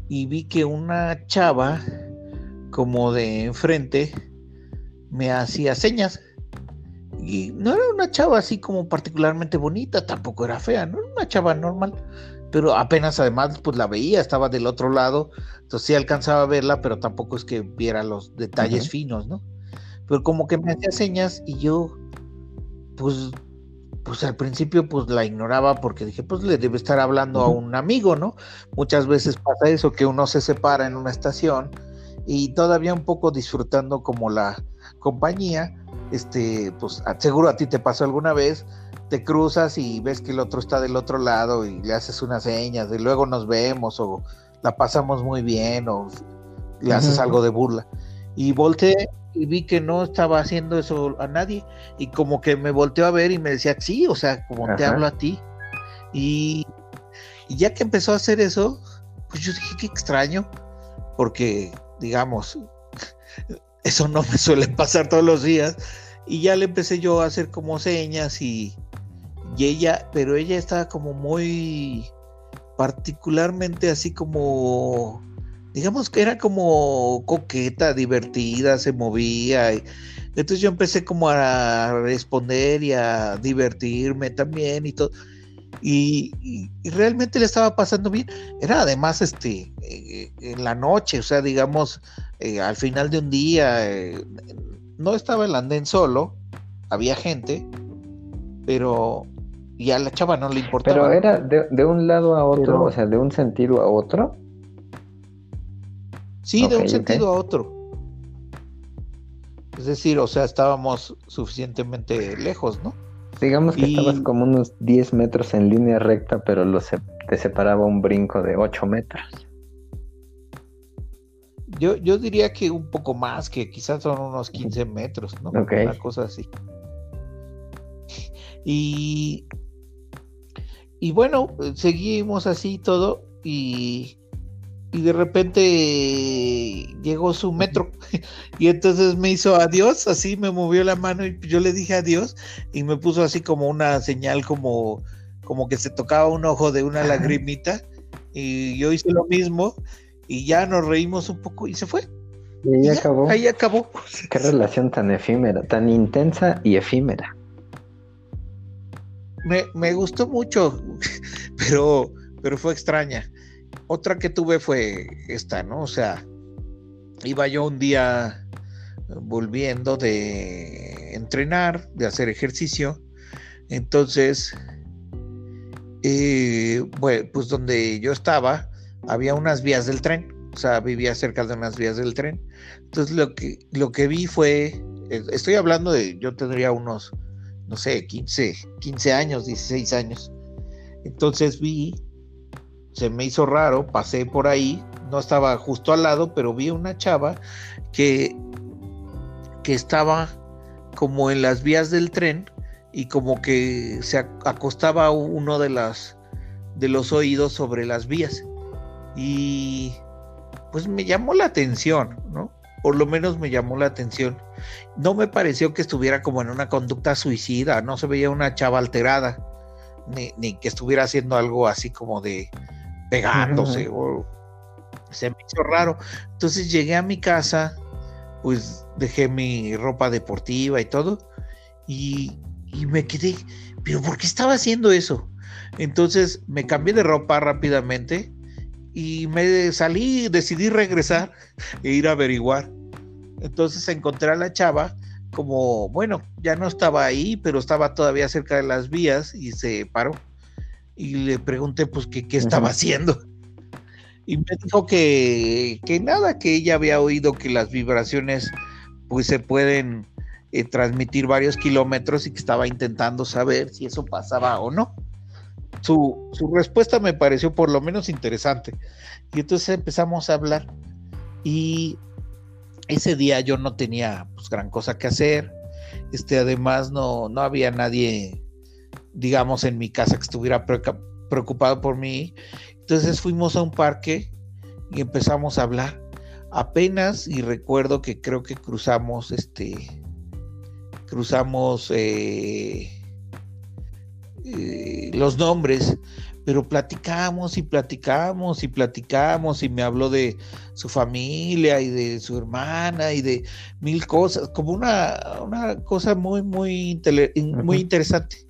y vi que una chava, como de enfrente, me hacía señas y no era una chava así como particularmente bonita, tampoco era fea, no era una chava normal, pero apenas además pues la veía, estaba del otro lado, entonces sí alcanzaba a verla, pero tampoco es que viera los detalles finos, ¿no? Pero como que me hacía señas y yo, pues, pues al principio pues la ignoraba porque dije, pues le debe estar hablando a un amigo, ¿no? Muchas veces pasa eso, que uno se separa en una estación y todavía un poco disfrutando como la compañía, este, pues seguro a ti te pasó alguna vez, te cruzas y ves que el otro está del otro lado y le haces unas señas de luego nos vemos o la pasamos muy bien o le haces algo de burla. Y volteé y vi que no estaba haciendo eso a nadie y como que me volteó a ver y me decía, sí, o sea, como te hablo a ti. Y, y ya que empezó a hacer eso, pues yo dije, qué extraño, porque, digamos, eso no me suele pasar todos los días. Y ya le empecé yo a hacer como señas y, ella, pero ella estaba como muy particularmente así como, digamos que era como coqueta, divertida, se movía. Y, entonces yo empecé como a responder y a divertirme también y todo. Y, realmente le estaba pasando bien. Era además este eh, en la noche, o sea, digamos, eh, al final de un día, eh, no estaba el andén solo, había gente, pero y a la chava no le importaba. Pero era de, un lado a otro, o sea, de un sentido a otro. Sí, de un sentido a otro. Es decir, o sea, estábamos suficientemente lejos, ¿no? Digamos que estabas como unos 10 metros en línea recta, pero lo te separaba un brinco de 8 metros. Yo, yo diría que un poco más, que quizás son unos 15 metros, ¿no? Una cosa así. Y, y bueno, seguimos así todo y, y de repente llegó su metro y entonces me hizo adiós, así me movió la mano y yo le dije adiós y me puso así como una señal como, como que se tocaba un ojo de una lagrimita y yo hice lo mismo y ya nos reímos un poco y se fue. Y ahí acabó. Ahí acabó. Qué relación tan efímera, tan intensa y efímera. Me, me gustó mucho, pero, pero fue extraña. Otra que tuve fue esta, ¿no? O sea, iba yo un día volviendo de entrenar, de hacer ejercicio. Entonces, eh, bueno, pues donde yo estaba, había unas vías del tren, o sea, vivía cerca de unas vías del tren. Entonces, lo que, lo que vi fue, eh, estoy hablando de, yo tendría unos, no sé, 15, 15 años, 16 años. Entonces vi se me hizo raro, pasé por ahí, no estaba justo al lado, pero vi una chava que, que estaba como en las vías del tren y como que se acostaba uno de las de los oídos sobre las vías y pues me llamó la atención, ¿no? Por lo menos me llamó la atención. No me pareció que estuviera como en una conducta suicida, no se veía una chava alterada, ni, ni que estuviera haciendo algo así como de, pegándose. o, se me hizo raro. Entonces llegué a mi casa, pues dejé mi ropa deportiva y todo, y, y me quedé, pero ¿por qué estaba haciendo eso? Entonces me cambié de ropa rápidamente y me salí, decidí regresar e ir a averiguar. Entonces encontré a la chava como, bueno, ya no estaba ahí, pero estaba todavía cerca de las vías y se paró y le pregunté pues que qué estaba haciendo. Y me dijo que, que nada, que ella había oído que las vibraciones pues se pueden eh, transmitir varios kilómetros y que estaba intentando saber si eso pasaba o no. Su, su, respuesta me pareció por lo menos interesante. Y entonces empezamos a hablar. Y ese día yo no tenía pues, gran cosa que hacer. Este, además no, no había nadie digamos, en mi casa que estuviera preocupado por mí. Entonces fuimos a un parque y empezamos a hablar. Apenas y recuerdo que creo que cruzamos, este, cruzamos eh, eh, los nombres, pero platicamos y platicamos y platicamos y me habló de su familia y de su hermana y de mil cosas, como una, una cosa muy, muy, muy interesante.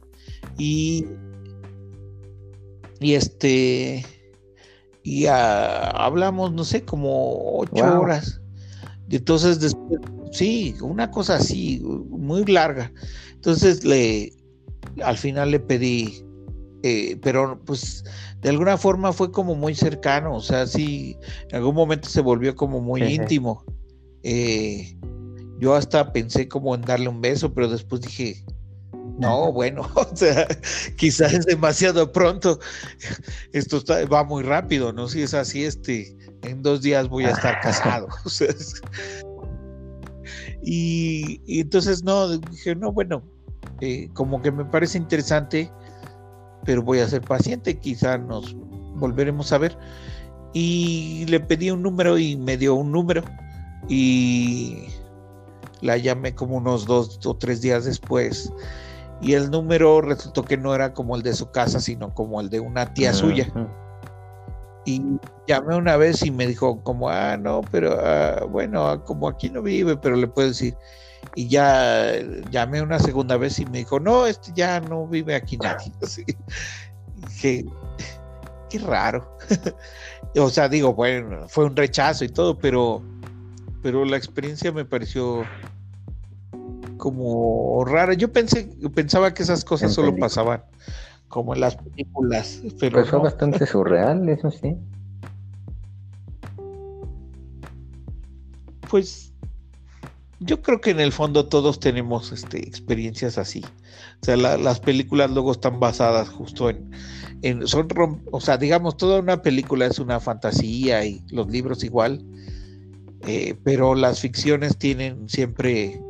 Y, y este, y hablamos, no sé, como ocho horas. Entonces, después, sí, una cosa así, muy larga. Entonces, le, al final le pedí, eh, pero pues de alguna forma fue como muy cercano, o sea, sí, en algún momento se volvió como muy íntimo. Eh, yo hasta pensé como en darle un beso, pero después dije, no, bueno, o sea, quizás es demasiado pronto. Esto va muy rápido, ¿no? Si es así, este, en dos días voy a estar casado. y, entonces no, dije, no, bueno, eh, como que me parece interesante, pero voy a ser paciente, quizás nos volveremos a ver. Y le pedí un número y me dio un número. Y la llamé como unos dos o tres días después y el número resultó que no era como el de su casa, sino como el de una tía suya. Y llamé una vez y me dijo como, ah, no, pero ah, bueno, como aquí no vive, pero le puedo decir. Y ya llamé una segunda vez y me dijo, no, este ya no vive aquí nadie. Dije, qué raro. o sea, digo, bueno, fue un rechazo y todo, pero, pero la experiencia me pareció como rara. Yo pensé, pensaba que esas cosas solo pasaban como en las películas, pero pues fue bastante surreal, eso sí. Pues yo creo que en el fondo todos tenemos este, experiencias así. O sea, las películas luego están basadas justo en, en son, o sea, digamos, toda una película es una fantasía y los libros igual, eh, pero las ficciones tienen siempre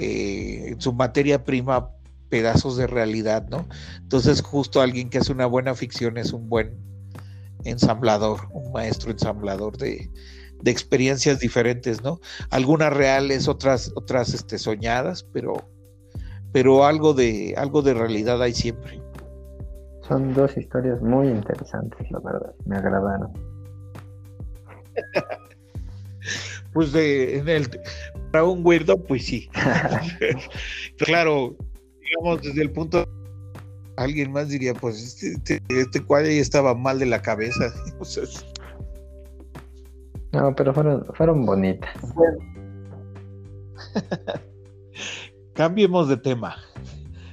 eh, en su materia prima pedazos de realidad, ¿no? Entonces justo alguien que hace una buena ficción es un buen ensamblador, un maestro ensamblador de, de experiencias diferentes, ¿no? Algunas reales, otras, otras este, soñadas, pero, pero algo de, algo de realidad hay siempre. Son dos historias muy interesantes, la verdad, me agradaron. pues de, en el, para un weirdo, pues sí. claro, digamos, desde el punto alguien más diría, pues este, este, este cuadro ya estaba mal de la cabeza. no, pero fueron, fueron bonitas. Cambiemos de tema.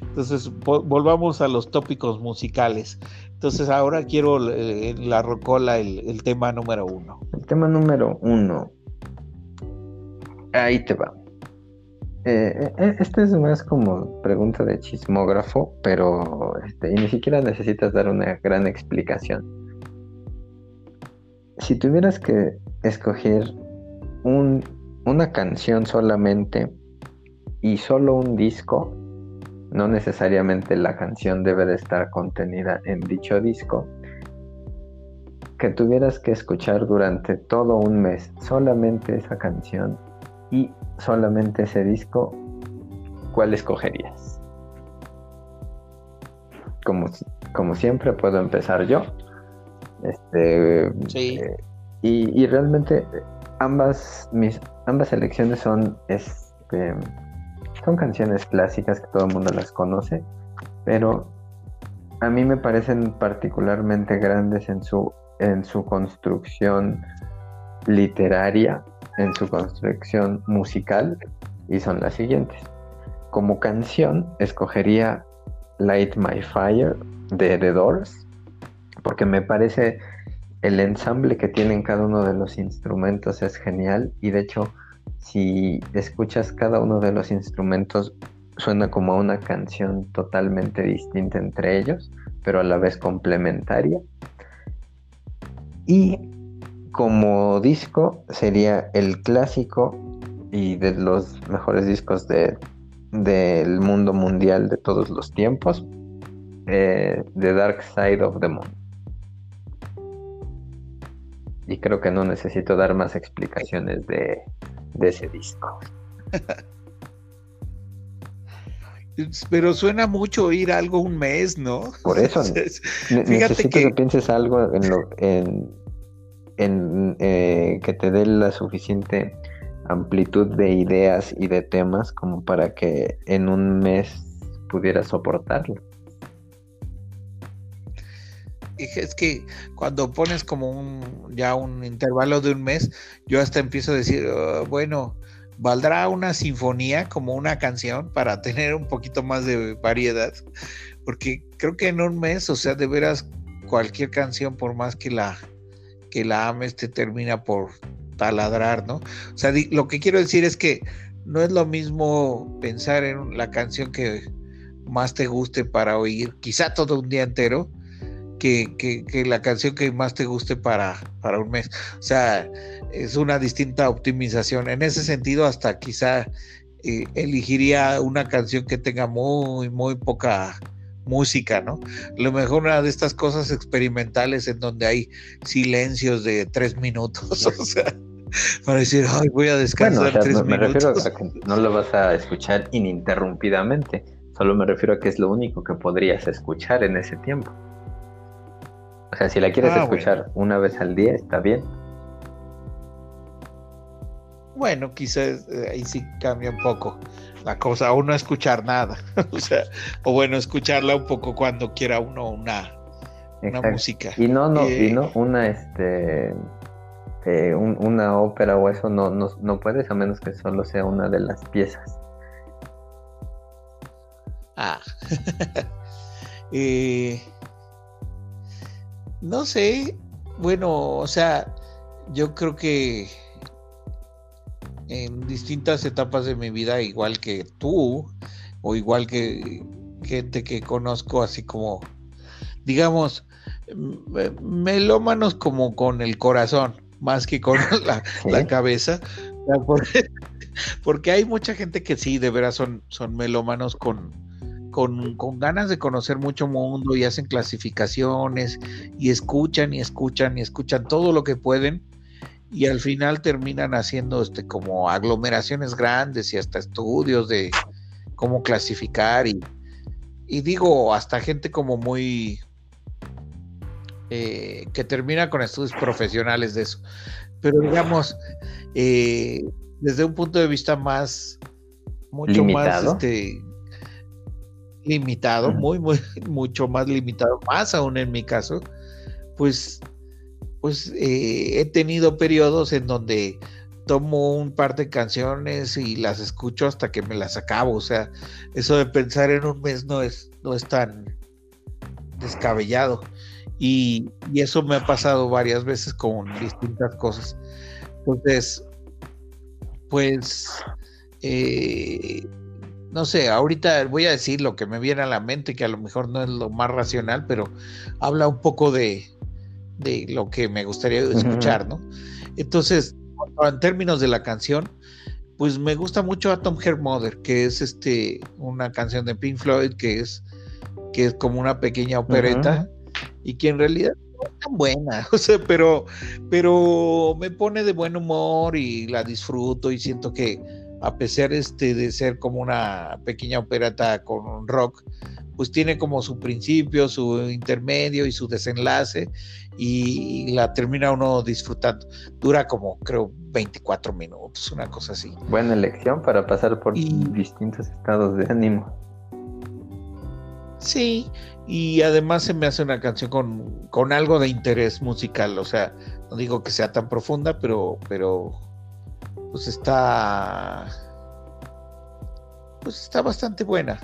Entonces, volvamos a los tópicos musicales. Entonces, ahora quiero eh, en la rocola el, tema número uno. El tema número uno. Ahí te va. Eh, eh, este es más como pregunta de chismógrafo, pero este, y ni siquiera necesitas dar una gran explicación. Si tuvieras que escoger un, una canción solamente y solo un disco, no necesariamente la canción debe de estar contenida en dicho disco, que tuvieras que escuchar durante todo un mes solamente esa canción y solamente ese disco, ¿cuál escogerías? Como, como siempre puedo empezar yo. Este, sí. Eh, y, y, realmente ambas mis ambas elecciones son este son canciones clásicas que todo el mundo las conoce, pero a mí me parecen particularmente grandes en su, en su construcción literaria, en su construcción musical, y son las siguientes. Como canción, escogería Light My Fire de The Doors, porque me parece el ensamble que tienen cada uno de los instrumentos es genial y de hecho si escuchas cada uno de los instrumentos, suena como una canción totalmente distinta entre ellos, pero a la vez complementaria. Y como disco sería el clásico y de los mejores discos del mundo mundial de todos los tiempos, eh, The Dark Side of the Moon. Y creo que no necesito dar más explicaciones de, de ese disco. Pero suena mucho oír algo un mes, ¿no? Por eso, necesito que... pienses algo en lo en, en eh, que te dé la suficiente amplitud de ideas y de temas como para que en un mes pudieras soportarlo es que cuando pones como un ya un intervalo de un mes, yo hasta empiezo a decir, oh, bueno, ¿valdrá una sinfonía como una canción para tener un poquito más de variedad? Porque creo que en un mes, o sea, de veras cualquier canción, por más que la que la ames, te termina por taladrar, ¿no? O sea, lo que quiero decir es que no es lo mismo pensar en la canción que más te guste para oír, quizá todo un día entero, que, la canción que más te guste para, para un mes. O sea, es una distinta optimización. En ese sentido, hasta quizá eh, elegiría una canción que tenga muy, muy poca música, ¿no? lo mejor una de estas cosas experimentales en donde hay silencios de tres minutos, o sea, para decir, ay, voy a descansar tres no, minutos. Me refiero a que no lo vas a escuchar ininterrumpidamente, solo me refiero a que es lo único que podrías escuchar en ese tiempo. O sea, si la quieres ah, escuchar una vez al día, está bien. Bueno, quizás eh, ahí sí cambia un poco la cosa, o no escuchar nada. o sea, o bueno, escucharla un poco cuando quiera uno una, una música. Y no, no, y eh, no una este eh, una ópera o eso no, no, no puedes a menos que solo sea una de las piezas. Ah. eh, no sé, bueno, o sea, yo creo que en distintas etapas de mi vida, igual que tú, o igual que gente que conozco, así como, digamos, melómanos como con el corazón, más que con la, cabeza, porque, hay mucha gente que sí, de veras son, son melómanos con, con, con, ganas de conocer mucho mundo y hacen clasificaciones y escuchan y escuchan y escuchan todo lo que pueden y al final terminan haciendo este como aglomeraciones grandes y hasta estudios de cómo clasificar y, y digo hasta gente como muy eh, que termina con estudios profesionales de eso. Pero digamos eh, desde un punto de vista más mucho más este limitado muy muy mucho más limitado más aún en mi caso pues pues eh, he tenido periodos en donde tomo un par de canciones y las escucho hasta que me las acabo. O sea, eso de pensar en un mes no es, no es tan descabellado. Y, eso me ha pasado varias veces con distintas cosas. Entonces, pues, eh, no sé, ahorita voy a decir lo que me viene a la mente, que a lo mejor no es lo más racional, pero habla un poco de, de lo que me gustaría escuchar, ¿no? Entonces, en términos de la canción, pues me gusta mucho Atom Hair Mother, que es este una canción de Pink Floyd que es que es como una pequeña opereta y que en realidad no es tan buena, o sea, pero pero me pone de buen humor y la disfruto y siento que a pesar este de ser como una pequeña opereta con rock, pues tiene como su principio, su intermedio y su desenlace y la termina uno disfrutando. Dura como creo 24 minutos, una cosa así. Buena elección para pasar por distintos estados de ánimo. Sí, y además se me hace una canción con, con algo de interés musical, o sea, no digo que sea tan profunda, pero, pero pues está pues está bastante buena.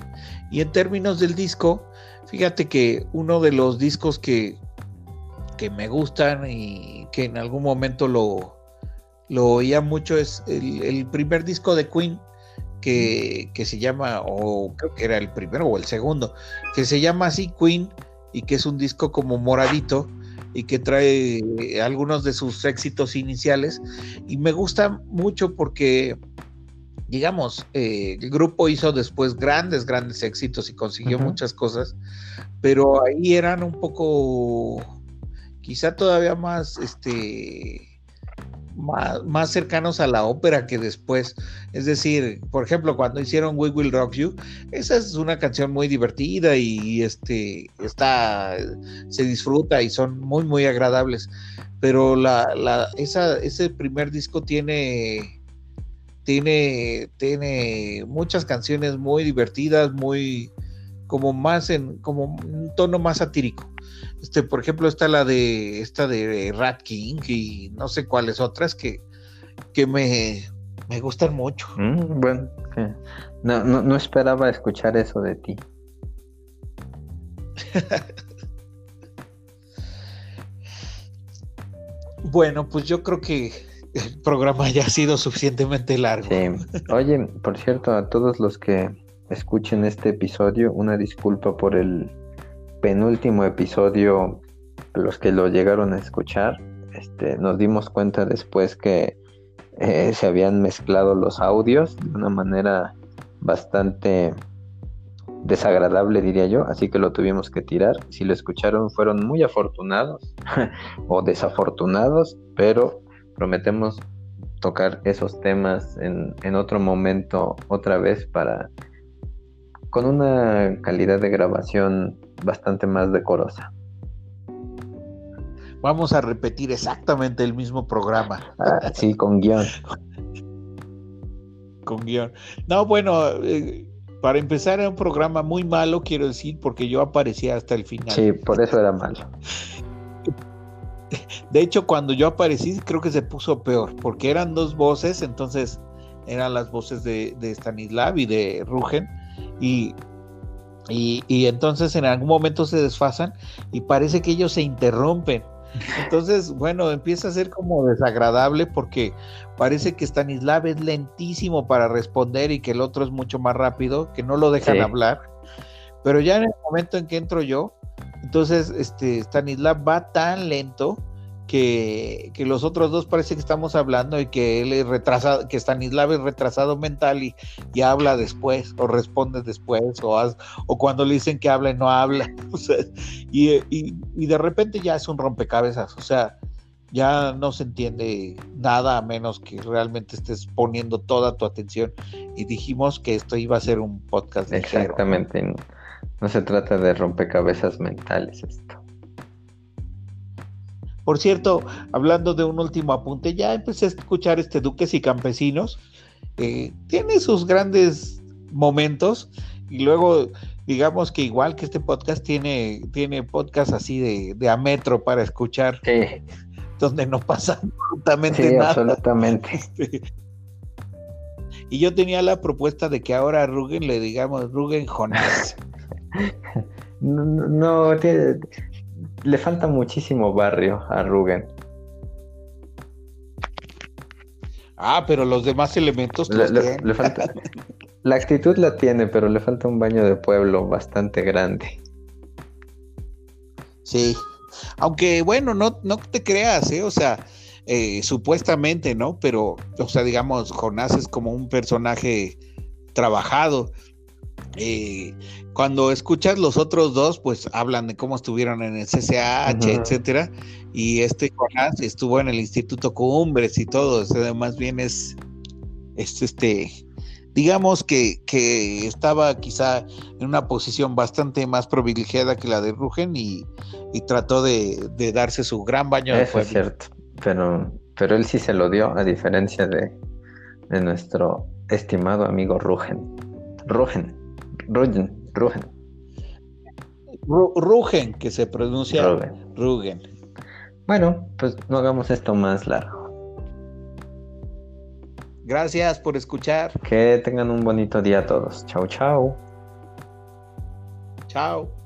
Y en términos del disco, fíjate que uno de los discos que, que me gustan y que en algún momento lo, lo oía mucho es el, primer disco de Queen que, que, se llama, o creo que era el primero o el segundo, que se llama así Queen y que es un disco como moradito y que trae algunos de sus éxitos iniciales y me gusta mucho porque digamos, eh, el grupo hizo después grandes, grandes éxitos y consiguió muchas cosas, pero ahí eran un poco, quizá todavía más, este, más, cercanos a la ópera que después. Es decir, por ejemplo, cuando hicieron We Will Rock You, esa es una canción muy divertida y este está se disfruta y son muy muy agradables. Pero la, la esa, ese primer disco tiene tiene, tiene muchas canciones muy divertidas, muy como más en, como un tono más satírico. Este, por ejemplo, está la de esta de Rat King y no sé cuáles otras que, que me, me gustan mucho. Mm, bueno, no, no, no esperaba escuchar eso de ti. bueno, pues yo creo que el programa ya ha sido suficientemente largo. Sí. Oye, por cierto, a todos los que escuchen este episodio, una disculpa por el penúltimo episodio, los que lo llegaron a escuchar. Este, nos dimos cuenta después que eh, se habían mezclado los audios de una manera bastante desagradable, diría yo, así que lo tuvimos que tirar. Si lo escucharon, fueron muy afortunados o desafortunados, pero prometemos tocar esos temas en, en, otro momento otra vez para con una calidad de grabación bastante más decorosa. Vamos a repetir exactamente el mismo programa. Ah, sí, con guion. con guion. No, bueno, eh, para empezar era un programa muy malo, quiero decir, porque yo aparecía hasta el final. Sí, por eso era malo. De hecho, cuando yo aparecí, creo que se puso peor, porque eran dos voces, entonces eran las voces de, Stanislav y de Rugen, y, y, entonces en algún momento se desfasan y parece que ellos se interrumpen. Entonces, bueno, empieza a ser como desagradable porque parece que Stanislav es lentísimo para responder y que el otro es mucho más rápido, que no lo dejan hablar. Pero ya en el momento en que entro yo, entonces este Stanislav va tan lento que, que, los otros dos parece que estamos hablando y que él es retrasado, que Stanislav es retrasado mental y, y habla después o responde después o, o cuando le dicen que habla y no habla. y, y, de repente ya es un rompecabezas, o sea, ya no se entiende nada a menos que realmente estés poniendo toda tu atención y dijimos que esto iba a ser un podcast Exactamente, no se trata de rompecabezas mentales esto. Por cierto, hablando de un último apunte, ya empecé a escuchar este Duques y Campesinos. Eh, tiene sus grandes momentos y luego digamos que igual que este podcast tiene, tiene podcast así de, de a metro para escuchar, donde no pasa absolutamente sí, nada. Absolutamente. y yo tenía la propuesta de que ahora a Rugen le digamos Rugen Jonás. no, no, tiene, le falta muchísimo barrio a Rugen. Ah, pero los demás elementos le, falta. La actitud la tiene, pero le falta un baño de pueblo bastante grande. Sí. Aunque bueno, no, no te creas, ¿eh? O sea, eh, supuestamente, ¿no? Pero, o sea, digamos, Jonás es como un personaje trabajado. Eh, cuando escuchas los otros dos, pues hablan de cómo estuvieron en el CCH, etcétera, y este Jonás estuvo en el Instituto Cumbres y todo, o más bien es, este, digamos que, que, estaba quizá en una posición bastante más privilegiada que la de Rugen y, trató de, darse su gran baño Eso de es cierto, pero, pero él sí se lo dio, a diferencia de, de nuestro estimado amigo Rugen. Rugen. Rugen, Rugen. Rugen, que se pronuncia Rugen. Bueno, pues no hagamos esto más largo. Gracias por escuchar. Que tengan un bonito día todos. Chao, chao. Chao.